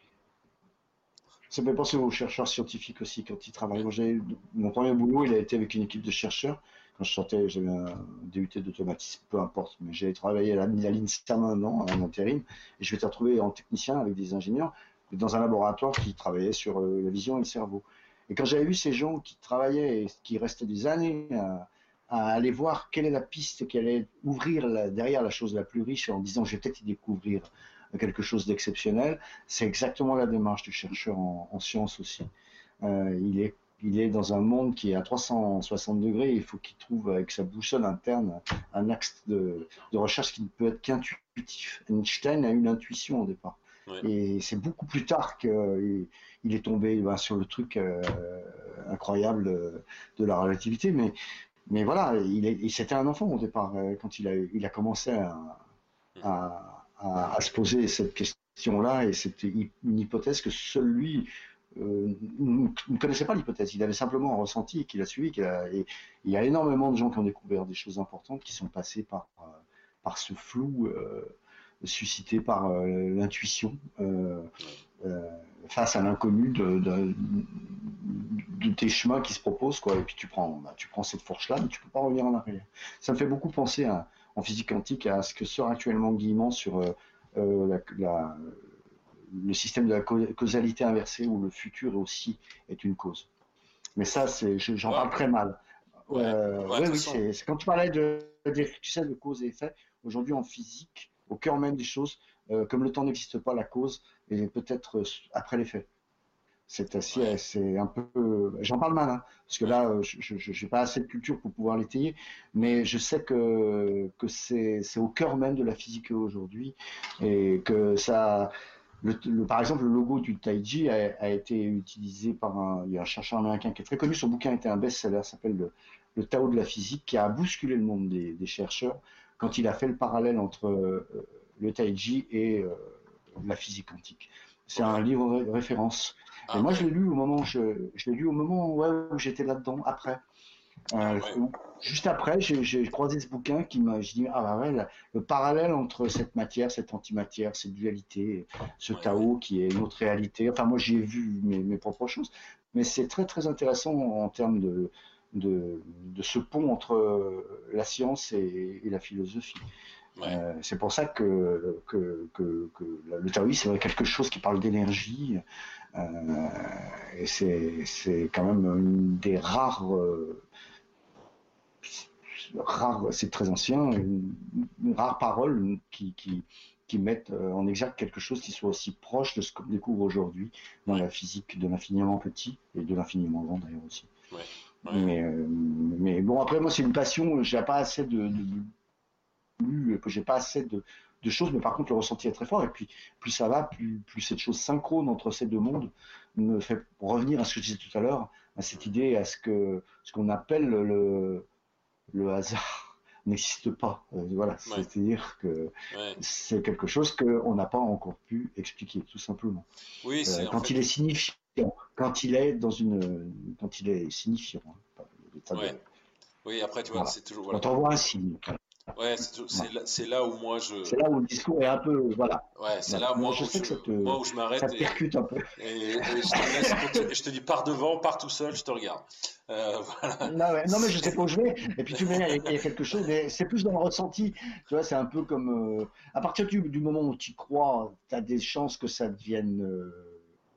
ça me fait penser aux chercheurs scientifiques aussi quand ils travaillent. Moi, mon premier boulot, il a été avec une équipe de chercheurs quand je sortais, j'avais un DUT d'automatisme, peu importe, mais j'ai travaillé à l'INSERM un an, en intérim, et je m'étais retrouvé en technicien avec des ingénieurs dans un laboratoire qui travaillait sur euh, la vision et le cerveau. Et quand j'avais vu ces gens qui travaillaient et qui restaient des années à aller voir quelle est la piste qui allait ouvrir derrière la chose la plus riche en disant je vais peut-être y découvrir quelque chose d'exceptionnel. C'est exactement la démarche du chercheur en, sciences aussi. Euh, il, est, il est dans un monde qui est à 360 degrés. Il faut qu'il trouve avec sa boussole interne un axe de, de recherche qui ne peut être qu'intuitif. Einstein a eu l'intuition au départ. Et c'est beaucoup plus tard qu'il il est tombé ben, sur le truc euh, incroyable de, la relativité. Mais, mais voilà, il, c'était un enfant au départ euh, quand il a, il a commencé à, à, à, se poser cette question-là. Et c'était une hypothèse que seul lui euh, ne connaissait pas l'hypothèse. Il avait simplement ressenti qu'il a suivi. il y a énormément de gens qui ont découvert des choses importantes qui sont passées par, par ce flou suscité par euh, l'intuition euh, euh, face à l'inconnu de, de, tes chemins qui se proposent. Quoi. Et puis tu prends, bah, tu prends cette fourche-là, mais tu peux pas revenir en arrière. Ça me fait beaucoup penser en physique quantique à ce que sort actuellement Guillemont sur la, le système de la causalité inversée où le futur aussi est une cause. Mais ça, c'est, j'en parle très mal. oui, c'est, quand tu parlais de, tu sais, de cause et effet, aujourd'hui en physique, au cœur même des choses. Euh, comme le temps n'existe pas, la cause et peut-être euh, après les faits. C'est assez, c'est un peu. J'en parle mal, hein, parce que là, euh, je n'ai pas assez de culture pour pouvoir l'étayer, mais je sais que, que c'est au cœur même de la physique aujourd'hui, et que ça. Le, par exemple, le logo du Taiji a, a, été utilisé par un, il y a un chercheur américain qui est très connu. Son bouquin était un best-seller, s'appelle le, le, Tao de la physique, qui a bousculé le monde des, des chercheurs quand il a fait le parallèle entre euh, le Taiji et euh, la physique quantique. C'est un livre de référence. et moi, je l'ai lu au moment, je, je l'ai lu au moment où j'étais là-dedans, après. Euh, juste après, j'ai croisé ce bouquin qui m'a dit ah ouais, le parallèle entre cette matière, cette antimatière, cette dualité, ce Tao qui est une autre réalité. Enfin, moi, j'ai vu mes, mes, propres choses, mais c'est très très intéressant en termes de, de, ce pont entre la science et, la philosophie. Euh, c'est pour ça que, que, le taoïsme c'est quelque chose qui parle d'énergie. Euh, et c'est quand même une des rares, euh, rares c'est très ancien, une, rare parole qui, qui, qui mettent en exergue quelque chose qui soit aussi proche de ce qu'on découvre aujourd'hui dans la physique de l'infiniment petit et de l'infiniment grand d'ailleurs aussi. Mais, euh, mais, bon, après, moi, c'est une passion. J'ai pas assez de, de, j'ai pas assez de, de, choses, mais par contre, le ressenti est très fort. Et puis, plus ça va, plus, plus cette chose synchrone entre ces deux mondes me fait revenir à ce que je disais tout à l'heure, à cette idée, à ce que ce qu'on appelle le, le hasard n'existe pas. Euh, voilà, c'est-à-dire que c'est quelque chose qu'on n'a pas encore pu expliquer, tout simplement. Oui, euh, quand il est signifié quand il est dans une, quand il est signifiant. Hein, oui, après, tu vois, c'est toujours. Quand on voit un signe. Ouais, c'est là où moi je. C'est là où le discours est un peu. Voilà. Ouais, c'est là moi, je où sais je, que ça te, moi où je m'arrête. Ça te percute un peu. Et, je, te je, te dis, pars devant, pars tout seul, je te regarde. Euh, voilà. non, mais je sais pas où je vais. Et puis tu mets, il y a quelque chose, mais c'est plus dans le ressenti. Tu vois, c'est un peu comme. Euh, à partir du, du, moment où tu crois, tu as des chances que ça devienne. Euh,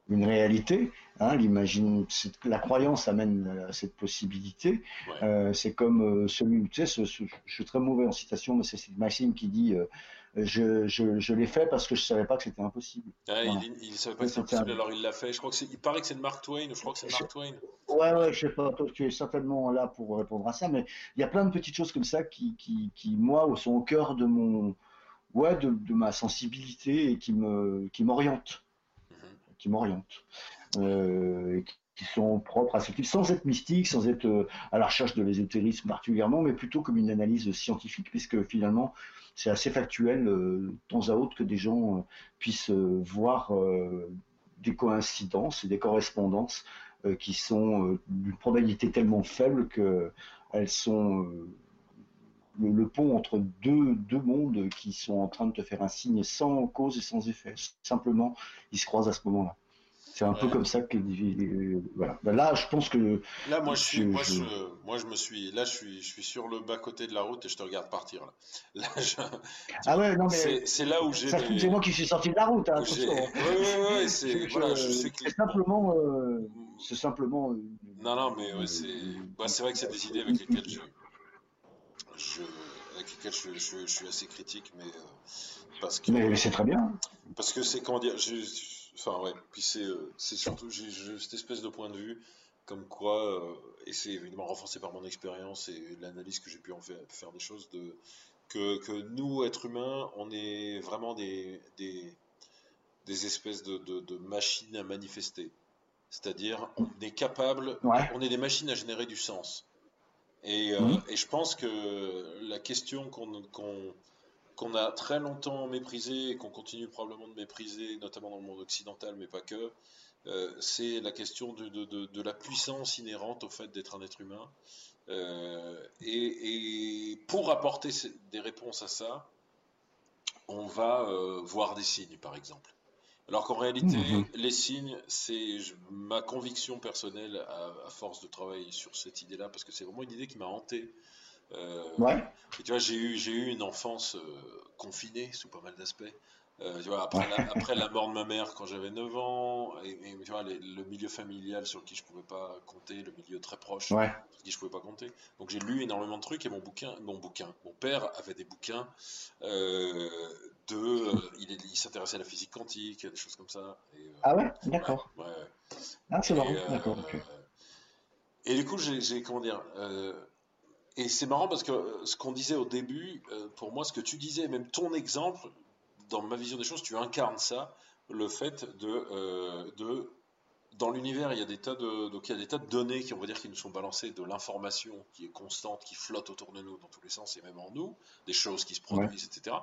une réalité. Hein, l'imagine, la croyance amène à cette possibilité. Euh, c'est comme euh, celui, tu sais, je suis très mauvais en citation, mais c'est Maxime qui dit euh, je, je, je l'ai fait parce que je savais pas que c'était impossible. Ah, il, ne savait pas que c'était impossible, alors il l'a fait. Je crois que il paraît que c'est de Mark Twain, je crois que c'est Mark Twain. Ouais, ouais, je sais pas, toi, tu es certainement là pour répondre à ça, mais il y a plein de petites choses comme ça qui, qui, qui moi, sont au cœur de mon, ouais, de, de ma sensibilité et qui me, qui m'orientent qui m'orientent, euh, qui sont propres à ce type, sans être mystique, sans être euh, à la recherche de l'ésotérisme particulièrement, mais plutôt comme une analyse scientifique, puisque finalement, c'est assez factuel, euh, de temps à autre, que des gens puissent voir des coïncidences et des correspondances qui sont d'une probabilité tellement faible qu'elles sont le, pont entre deux, deux mondes qui sont en train de te faire un signe sans cause et sans effet. Simplement, ils se croisent à ce moment-là. C'est un peu comme ça que voilà. Ben là, je pense que là, moi, je suis, moi, je, moi, je me suis, là, je suis, je suis sur le bas côté de la route et je te regarde partir là. là je... Ah ouais, non mais c'est là où j'ai. C'est moi qui suis sorti de la route. Hein, oui, oui, oui, c'est voilà, je simplement, euh, c'est simplement. non, non, mais ouais, c'est, bah, c'est vrai que c'est des idées avec lesquelles je je, avec lesquels je, suis assez critique, mais parce que. Mais, c'est très bien. Parce que c'est comment dire, enfin ouais, puis c'est surtout j'ai cette espèce de point de vue comme quoi, et c'est évidemment renforcé par mon expérience et l'analyse que j'ai pu en faire, faire des choses de que, que, nous, êtres humains, on est vraiment des, des, des espèces de, de, machines à manifester. C'est-à-dire, on est capable, on est des machines à générer du sens. Et, euh, mhm. et je pense que la question qu'on qu'on a très longtemps méprisée et qu'on continue probablement de mépriser, notamment dans le monde occidental, mais pas que, euh, c'est la question de, de, de, de, la puissance inhérente au fait d'être un être humain euh, et, pour apporter des réponses à ça, on va euh, voir des signes, par exemple. Alors qu'en réalité, mmh, mmh. les signes, c'est ma conviction personnelle à, force de travailler sur cette idée-là, parce que c'est vraiment une idée qui m'a hanté. Euh, tu vois, j'ai eu, j'ai eu une enfance confinée sous pas mal d'aspects. Euh, tu vois, après, la, après la mort de ma mère quand j'avais 9 ans, et, tu vois, le milieu familial sur qui je pouvais pas compter, le milieu très proche sur qui je pouvais pas compter. Donc j'ai lu énormément de trucs et mon bouquin, mon bouquin, mon père avait des bouquins euh, de, euh, il, il s'intéressait à la physique quantique, des choses comme ça. Et, ah ouais, d'accord. Ouais, Ah c'est marrant, d'accord. Et du coup, j'ai comment dire. Et c'est marrant parce que ce qu'on disait au début, pour moi, ce que tu disais, même ton exemple, dans ma vision des choses, tu incarnes ça, le fait de, euh, de dans l'univers, il y a des tas de donc il y a des tas de données qui on va dire qui nous sont balancées, de l'information qui est constante, qui flotte autour de nous dans tous les sens et même en nous, des choses qui se produisent, etc.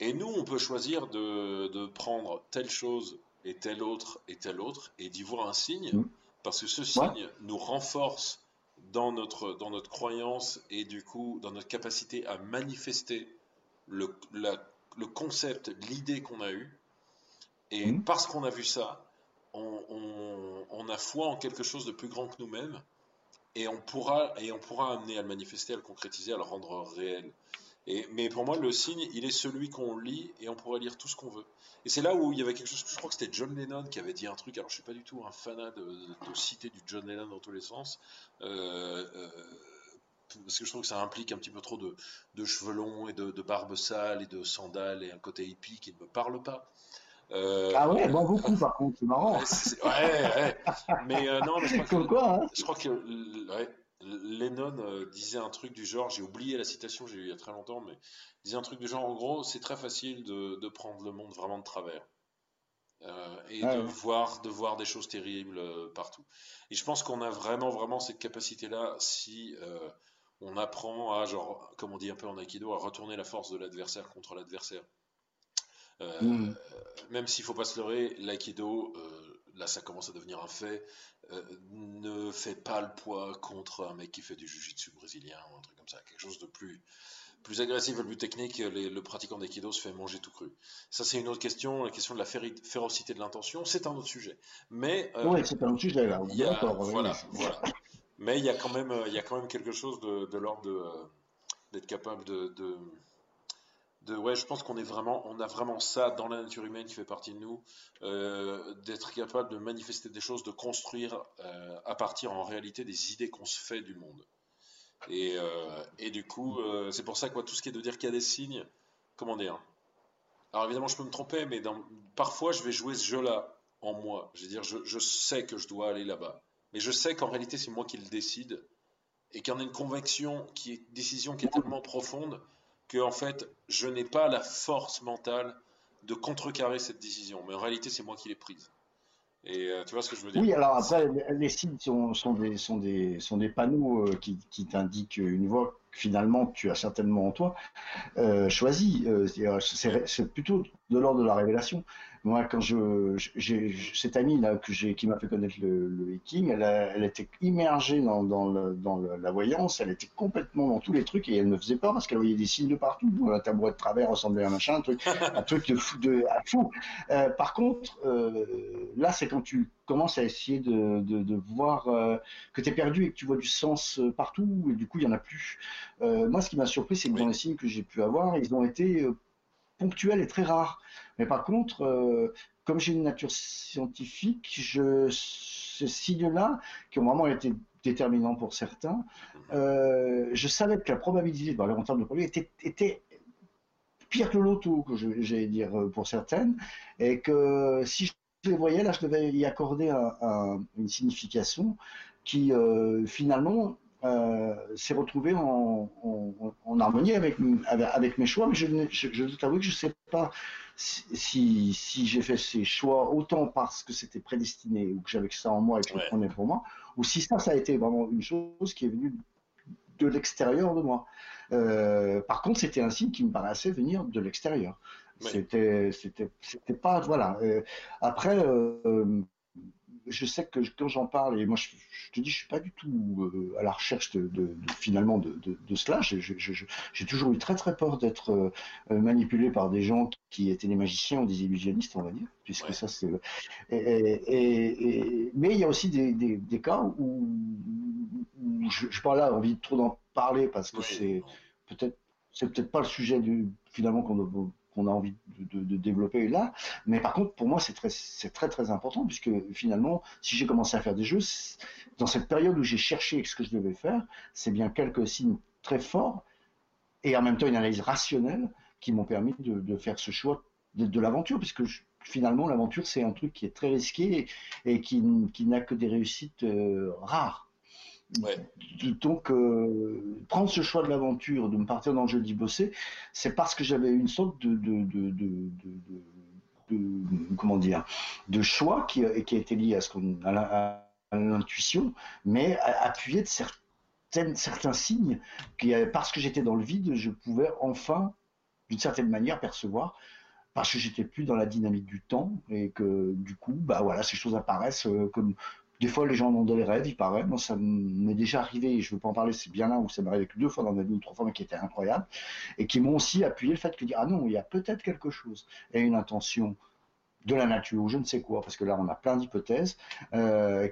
Et nous, on peut choisir de, de, prendre telle chose et telle autre et telle autre et d'y voir un signe, mm. parce que ce signe nous renforce dans notre, dans notre croyance et du coup dans notre capacité à manifester le, la le concept, l'idée qu'on a eue. Et mmh. parce qu'on a vu ça, on, a foi en quelque chose de plus grand que nous-mêmes. Et on, pourra, et on pourra amener à le manifester, à le concrétiser, à le rendre réel. Et, mais pour moi, le signe, il est celui qu'on lit et on pourrait lire tout ce qu'on veut. Et c'est là où il y avait quelque chose, je crois que c'était John Lennon qui avait dit un truc, alors je suis pas du tout un fanat de, citer du John Lennon dans tous les sens, euh, euh, parce que je trouve que ça implique un petit peu trop de, de cheveux longs et de, de, barbe sale et de sandales et un côté hippie qui ne me parle pas. Euh, ah ouais, bon, beaucoup par contre, c'est marrant. Ouais, ouais. Mais euh, non, mais je crois que, quoi, hein je crois que ouais, Lennon euh, disait un truc du genre, j'ai oublié la citation, j'ai eu il y a très longtemps, mais disait un truc du genre, en gros, c'est très facile de, de, prendre le monde vraiment de travers. et de, voir, de voir des choses terribles partout. Et je pense qu'on a vraiment, vraiment cette capacité-là si on apprend à, genre, comme on dit un peu en aikido, à retourner la force de l'adversaire contre l'adversaire. Euh, mm. Même s'il faut pas se leurrer, l'aïkido, euh, là ça commence à devenir un fait, euh, ne fait pas le poids contre un mec qui fait du jujitsu brésilien ou un truc comme ça, quelque chose de plus plus agressif et plus technique, le pratiquant d'aïkido se fait manger tout cru. Ça, c'est une autre question, la question de la férocité de l'intention, c'est un autre sujet. Mais oui, c'est un autre sujet là. voilà, voilà. Mais il y a quand même, il y a quand même quelque chose de, de l'ordre euh, d'être capable de, de, ouais, je pense qu'on a vraiment ça dans la nature humaine qui fait partie de nous, euh, d'être capable de manifester des choses, de construire euh, à partir en réalité des idées qu'on se fait du monde. Et, euh, du coup, c'est pour ça que tout ce qui est de dire qu'il y a des signes, comment dire Alors évidemment, je peux me tromper, mais parfois, je vais jouer ce jeu-là en moi. Je veux dire, je, sais que je dois aller là-bas mais je sais qu'en réalité c'est moi qui le décide et qu'il a une conviction qui est décision qui est tellement profonde que en fait je n'ai pas la force mentale de contrecarrer cette décision mais en réalité c'est moi qui l'ai prise et euh, tu vois ce que je veux dire? Oui, alors après, les signes sont, des, panneaux euh, qui, t'indiquent une voie que finalement tu as certainement en toi euh, choisie. c'est plutôt de l'ordre de la révélation. Moi, quand je, j'ai cette amie là que j'ai, qui m'a fait connaître le, le hiking, elle, elle était immergée dans, dans, le, dans la voyance, elle était complètement dans tous les trucs et elle ne faisait pas parce qu'elle voyait des signes de partout. Un tabouret de travers ressemblait à un machin, un truc, un truc de fou, de à fou. Euh, par contre, euh, là, c'est quand tu commences à essayer de, de, de voir euh, que tu es perdu et que tu vois du sens partout et du coup, il y en a plus. Moi, ce qui m'a surpris, c'est que dans les signes que j'ai pu avoir, ils ont été ponctuels et très rares. Mais par contre, euh, comme j'ai une nature scientifique, je, ces signes-là, qui ont vraiment été déterminants pour certains, euh, je savais que la probabilité de voir termes de produit était, pire que l'auto, que j'allais dire pour certaines, et que si je les voyais, là, je devais y accorder une signification qui, euh, finalement, euh, s'est retrouvé en, harmonie avec, avec, mes choix, mais je, je, je dois avouer que je ne sais pas si, si j'ai fait ces choix autant parce que c'était prédestiné ou que j'avais ça en moi et que je le prenais pour moi, ou si ça, ça a été vraiment une chose qui est venue de l'extérieur de moi. Euh, par contre, c'était un signe qui me paraissait venir de l'extérieur. C'était, c'était, c'était pas, voilà. Euh, après, euh, je sais que quand j'en parle, et moi je, te dis, je suis pas du tout euh, à la recherche de, finalement de, cela. J'ai toujours eu très très peur d'être euh, euh, manipulé par des gens qui étaient des magiciens ou des illusionnistes, on va dire, puisque ça c'est. Et, mais il y a aussi des, cas où, je pas là envie de trop d'en parler parce que c'est peut-être c'est peut-être pas le sujet du, finalement qu'on qu'on a envie de, développer là. Mais par contre, pour moi, c'est très, c'est très, très important puisque finalement, si j'ai commencé à faire des jeux, dans cette période où j'ai cherché ce que je devais faire, c'est bien quelques signes très forts et en même temps une analyse rationnelle qui m'ont permis de, faire ce choix de, l'aventure puisque finalement, l'aventure, c'est un truc qui est très risqué et, qui, n'a que des réussites euh, rares. Donc, euh, prendre ce choix de l'aventure, de me partir dans le jeu d'y c'est parce que j'avais une sorte de, comment dire, de choix qui, qui a été lié à ce qu'on à l'intuition, mais appuyé de certaines, certains signes qui, parce que j'étais dans le vide, je pouvais enfin, d'une certaine manière, percevoir parce que j'étais plus dans la dynamique du temps et que du coup, bah voilà, ces choses apparaissent euh, comme des fois, les gens ont des rêves, il paraît. Moi, ça m'est déjà arrivé, je ne veux pas en parler, c'est bien là où ça m'est arrivé que deux fois dans ma vie ou trois fois, mais qui étaient incroyables, et qui m'ont aussi appuyé le fait que dire, ah non, il y a peut-être quelque chose, et une intention de la nature, ou je ne sais quoi, parce que là, on a plein d'hypothèses, euh,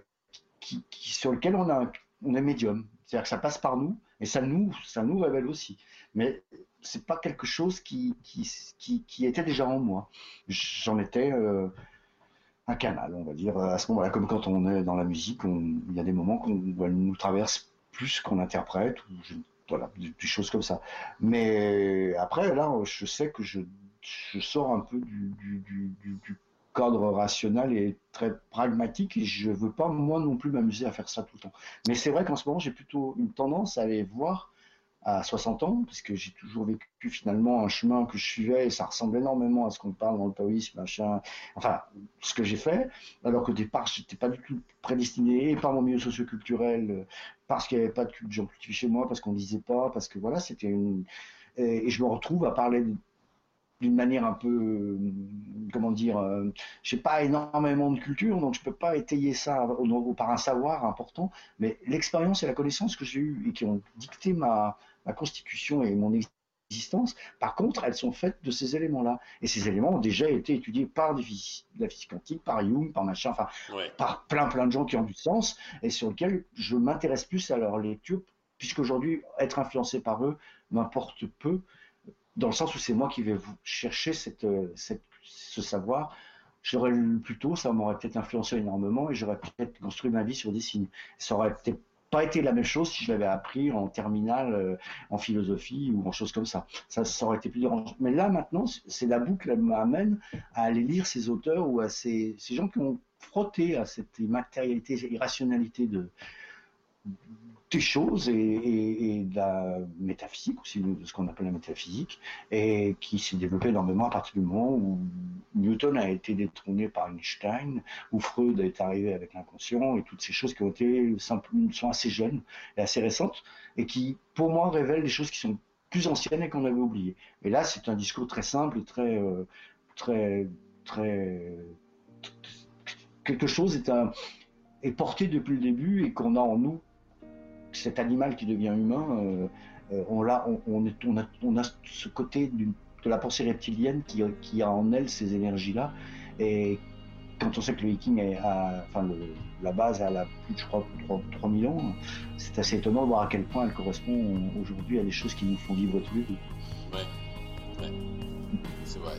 qui, sur lesquelles on, a, est médium. C'est-à-dire que ça passe par nous, et ça nous, ça nous révèle aussi. Mais c'est pas quelque chose qui, qui, qui, était déjà en moi. J'en étais. Euh, un canal, on va dire, à ce moment-là, comme quand on est dans la musique, il y a des moments qu'on nous traverse plus qu'on interprète, ou voilà, des, choses comme ça. Mais après, là, je sais que je, sors un peu du, cadre rationnel et très pragmatique et je veux pas moi non plus m'amuser à faire ça tout le temps. Mais c'est vrai qu'en ce moment j'ai plutôt une tendance à aller voir à 60 ans, puisque j'ai toujours vécu finalement un chemin que je suivais et ça ressemble énormément à ce qu'on parle dans le taoïsme, machin, enfin, ce que j'ai fait, alors qu'au départ, je n'étais pas du tout prédestiné par mon milieu socioculturel, parce qu'il n'y avait pas de culture chez moi, parce qu'on ne disait pas, parce que voilà, c'était une. Et, je me retrouve à parler d'une manière un peu, comment dire, euh, je n'ai pas énormément de culture, donc je ne peux pas étayer ça par un savoir important, mais l'expérience et la connaissance que j'ai eue et qui ont dicté ma, ma constitution et mon existence. Par contre, elles sont faites de ces éléments-là. Et ces éléments ont déjà été étudiés par la physique quantique, par Jung, par machin, enfin, par plein plein de gens qui ont du sens et sur lesquels je m'intéresse plus à leur lecture, puisqu'aujourd'hui, être influencé par eux m'importe peu, dans le sens où c'est moi qui vais chercher cette, cette, ce savoir. J'aurais lu plus tôt, ça m'aurait peut-être influencé énormément et j'aurais peut-être construit ma vie sur des signes. Ça aurait peut-être été la même chose si je l'avais appris en terminale, euh, en philosophie ou en choses comme ça. ça. Ça aurait été plus dérangeant. Mais là, maintenant, c'est la boucle qui m'amène à aller lire ces auteurs ou à ces, ces gens qui ont frotté à cette matérialité, irrationalité de, des choses et, de la métaphysique aussi, de ce qu'on appelle la métaphysique, et qui s'est développée énormément à partir du moment où Newton a été détrôné par Einstein, où Freud est arrivé avec l'inconscient, et toutes ces choses qui ont été sont assez jeunes et assez récentes, et qui, pour moi, révèlent des choses qui sont plus anciennes et qu'on avait oubliées. Et là, c'est un discours très simple et très, euh, très, très, quelque chose est, porté depuis le début et qu'on a en nous cet animal qui devient humain, euh, euh, on, a, on, a, ce côté de la pensée reptilienne qui, a en elle ces énergies-là. Et quand on sait que le viking est à, enfin la base a la plus de je crois 3, 3000 ans, c'est assez étonnant de voir à quel point elle correspond aujourd'hui à des choses qui nous font vivre tous les jours. Ouais, ouais. c'est vrai.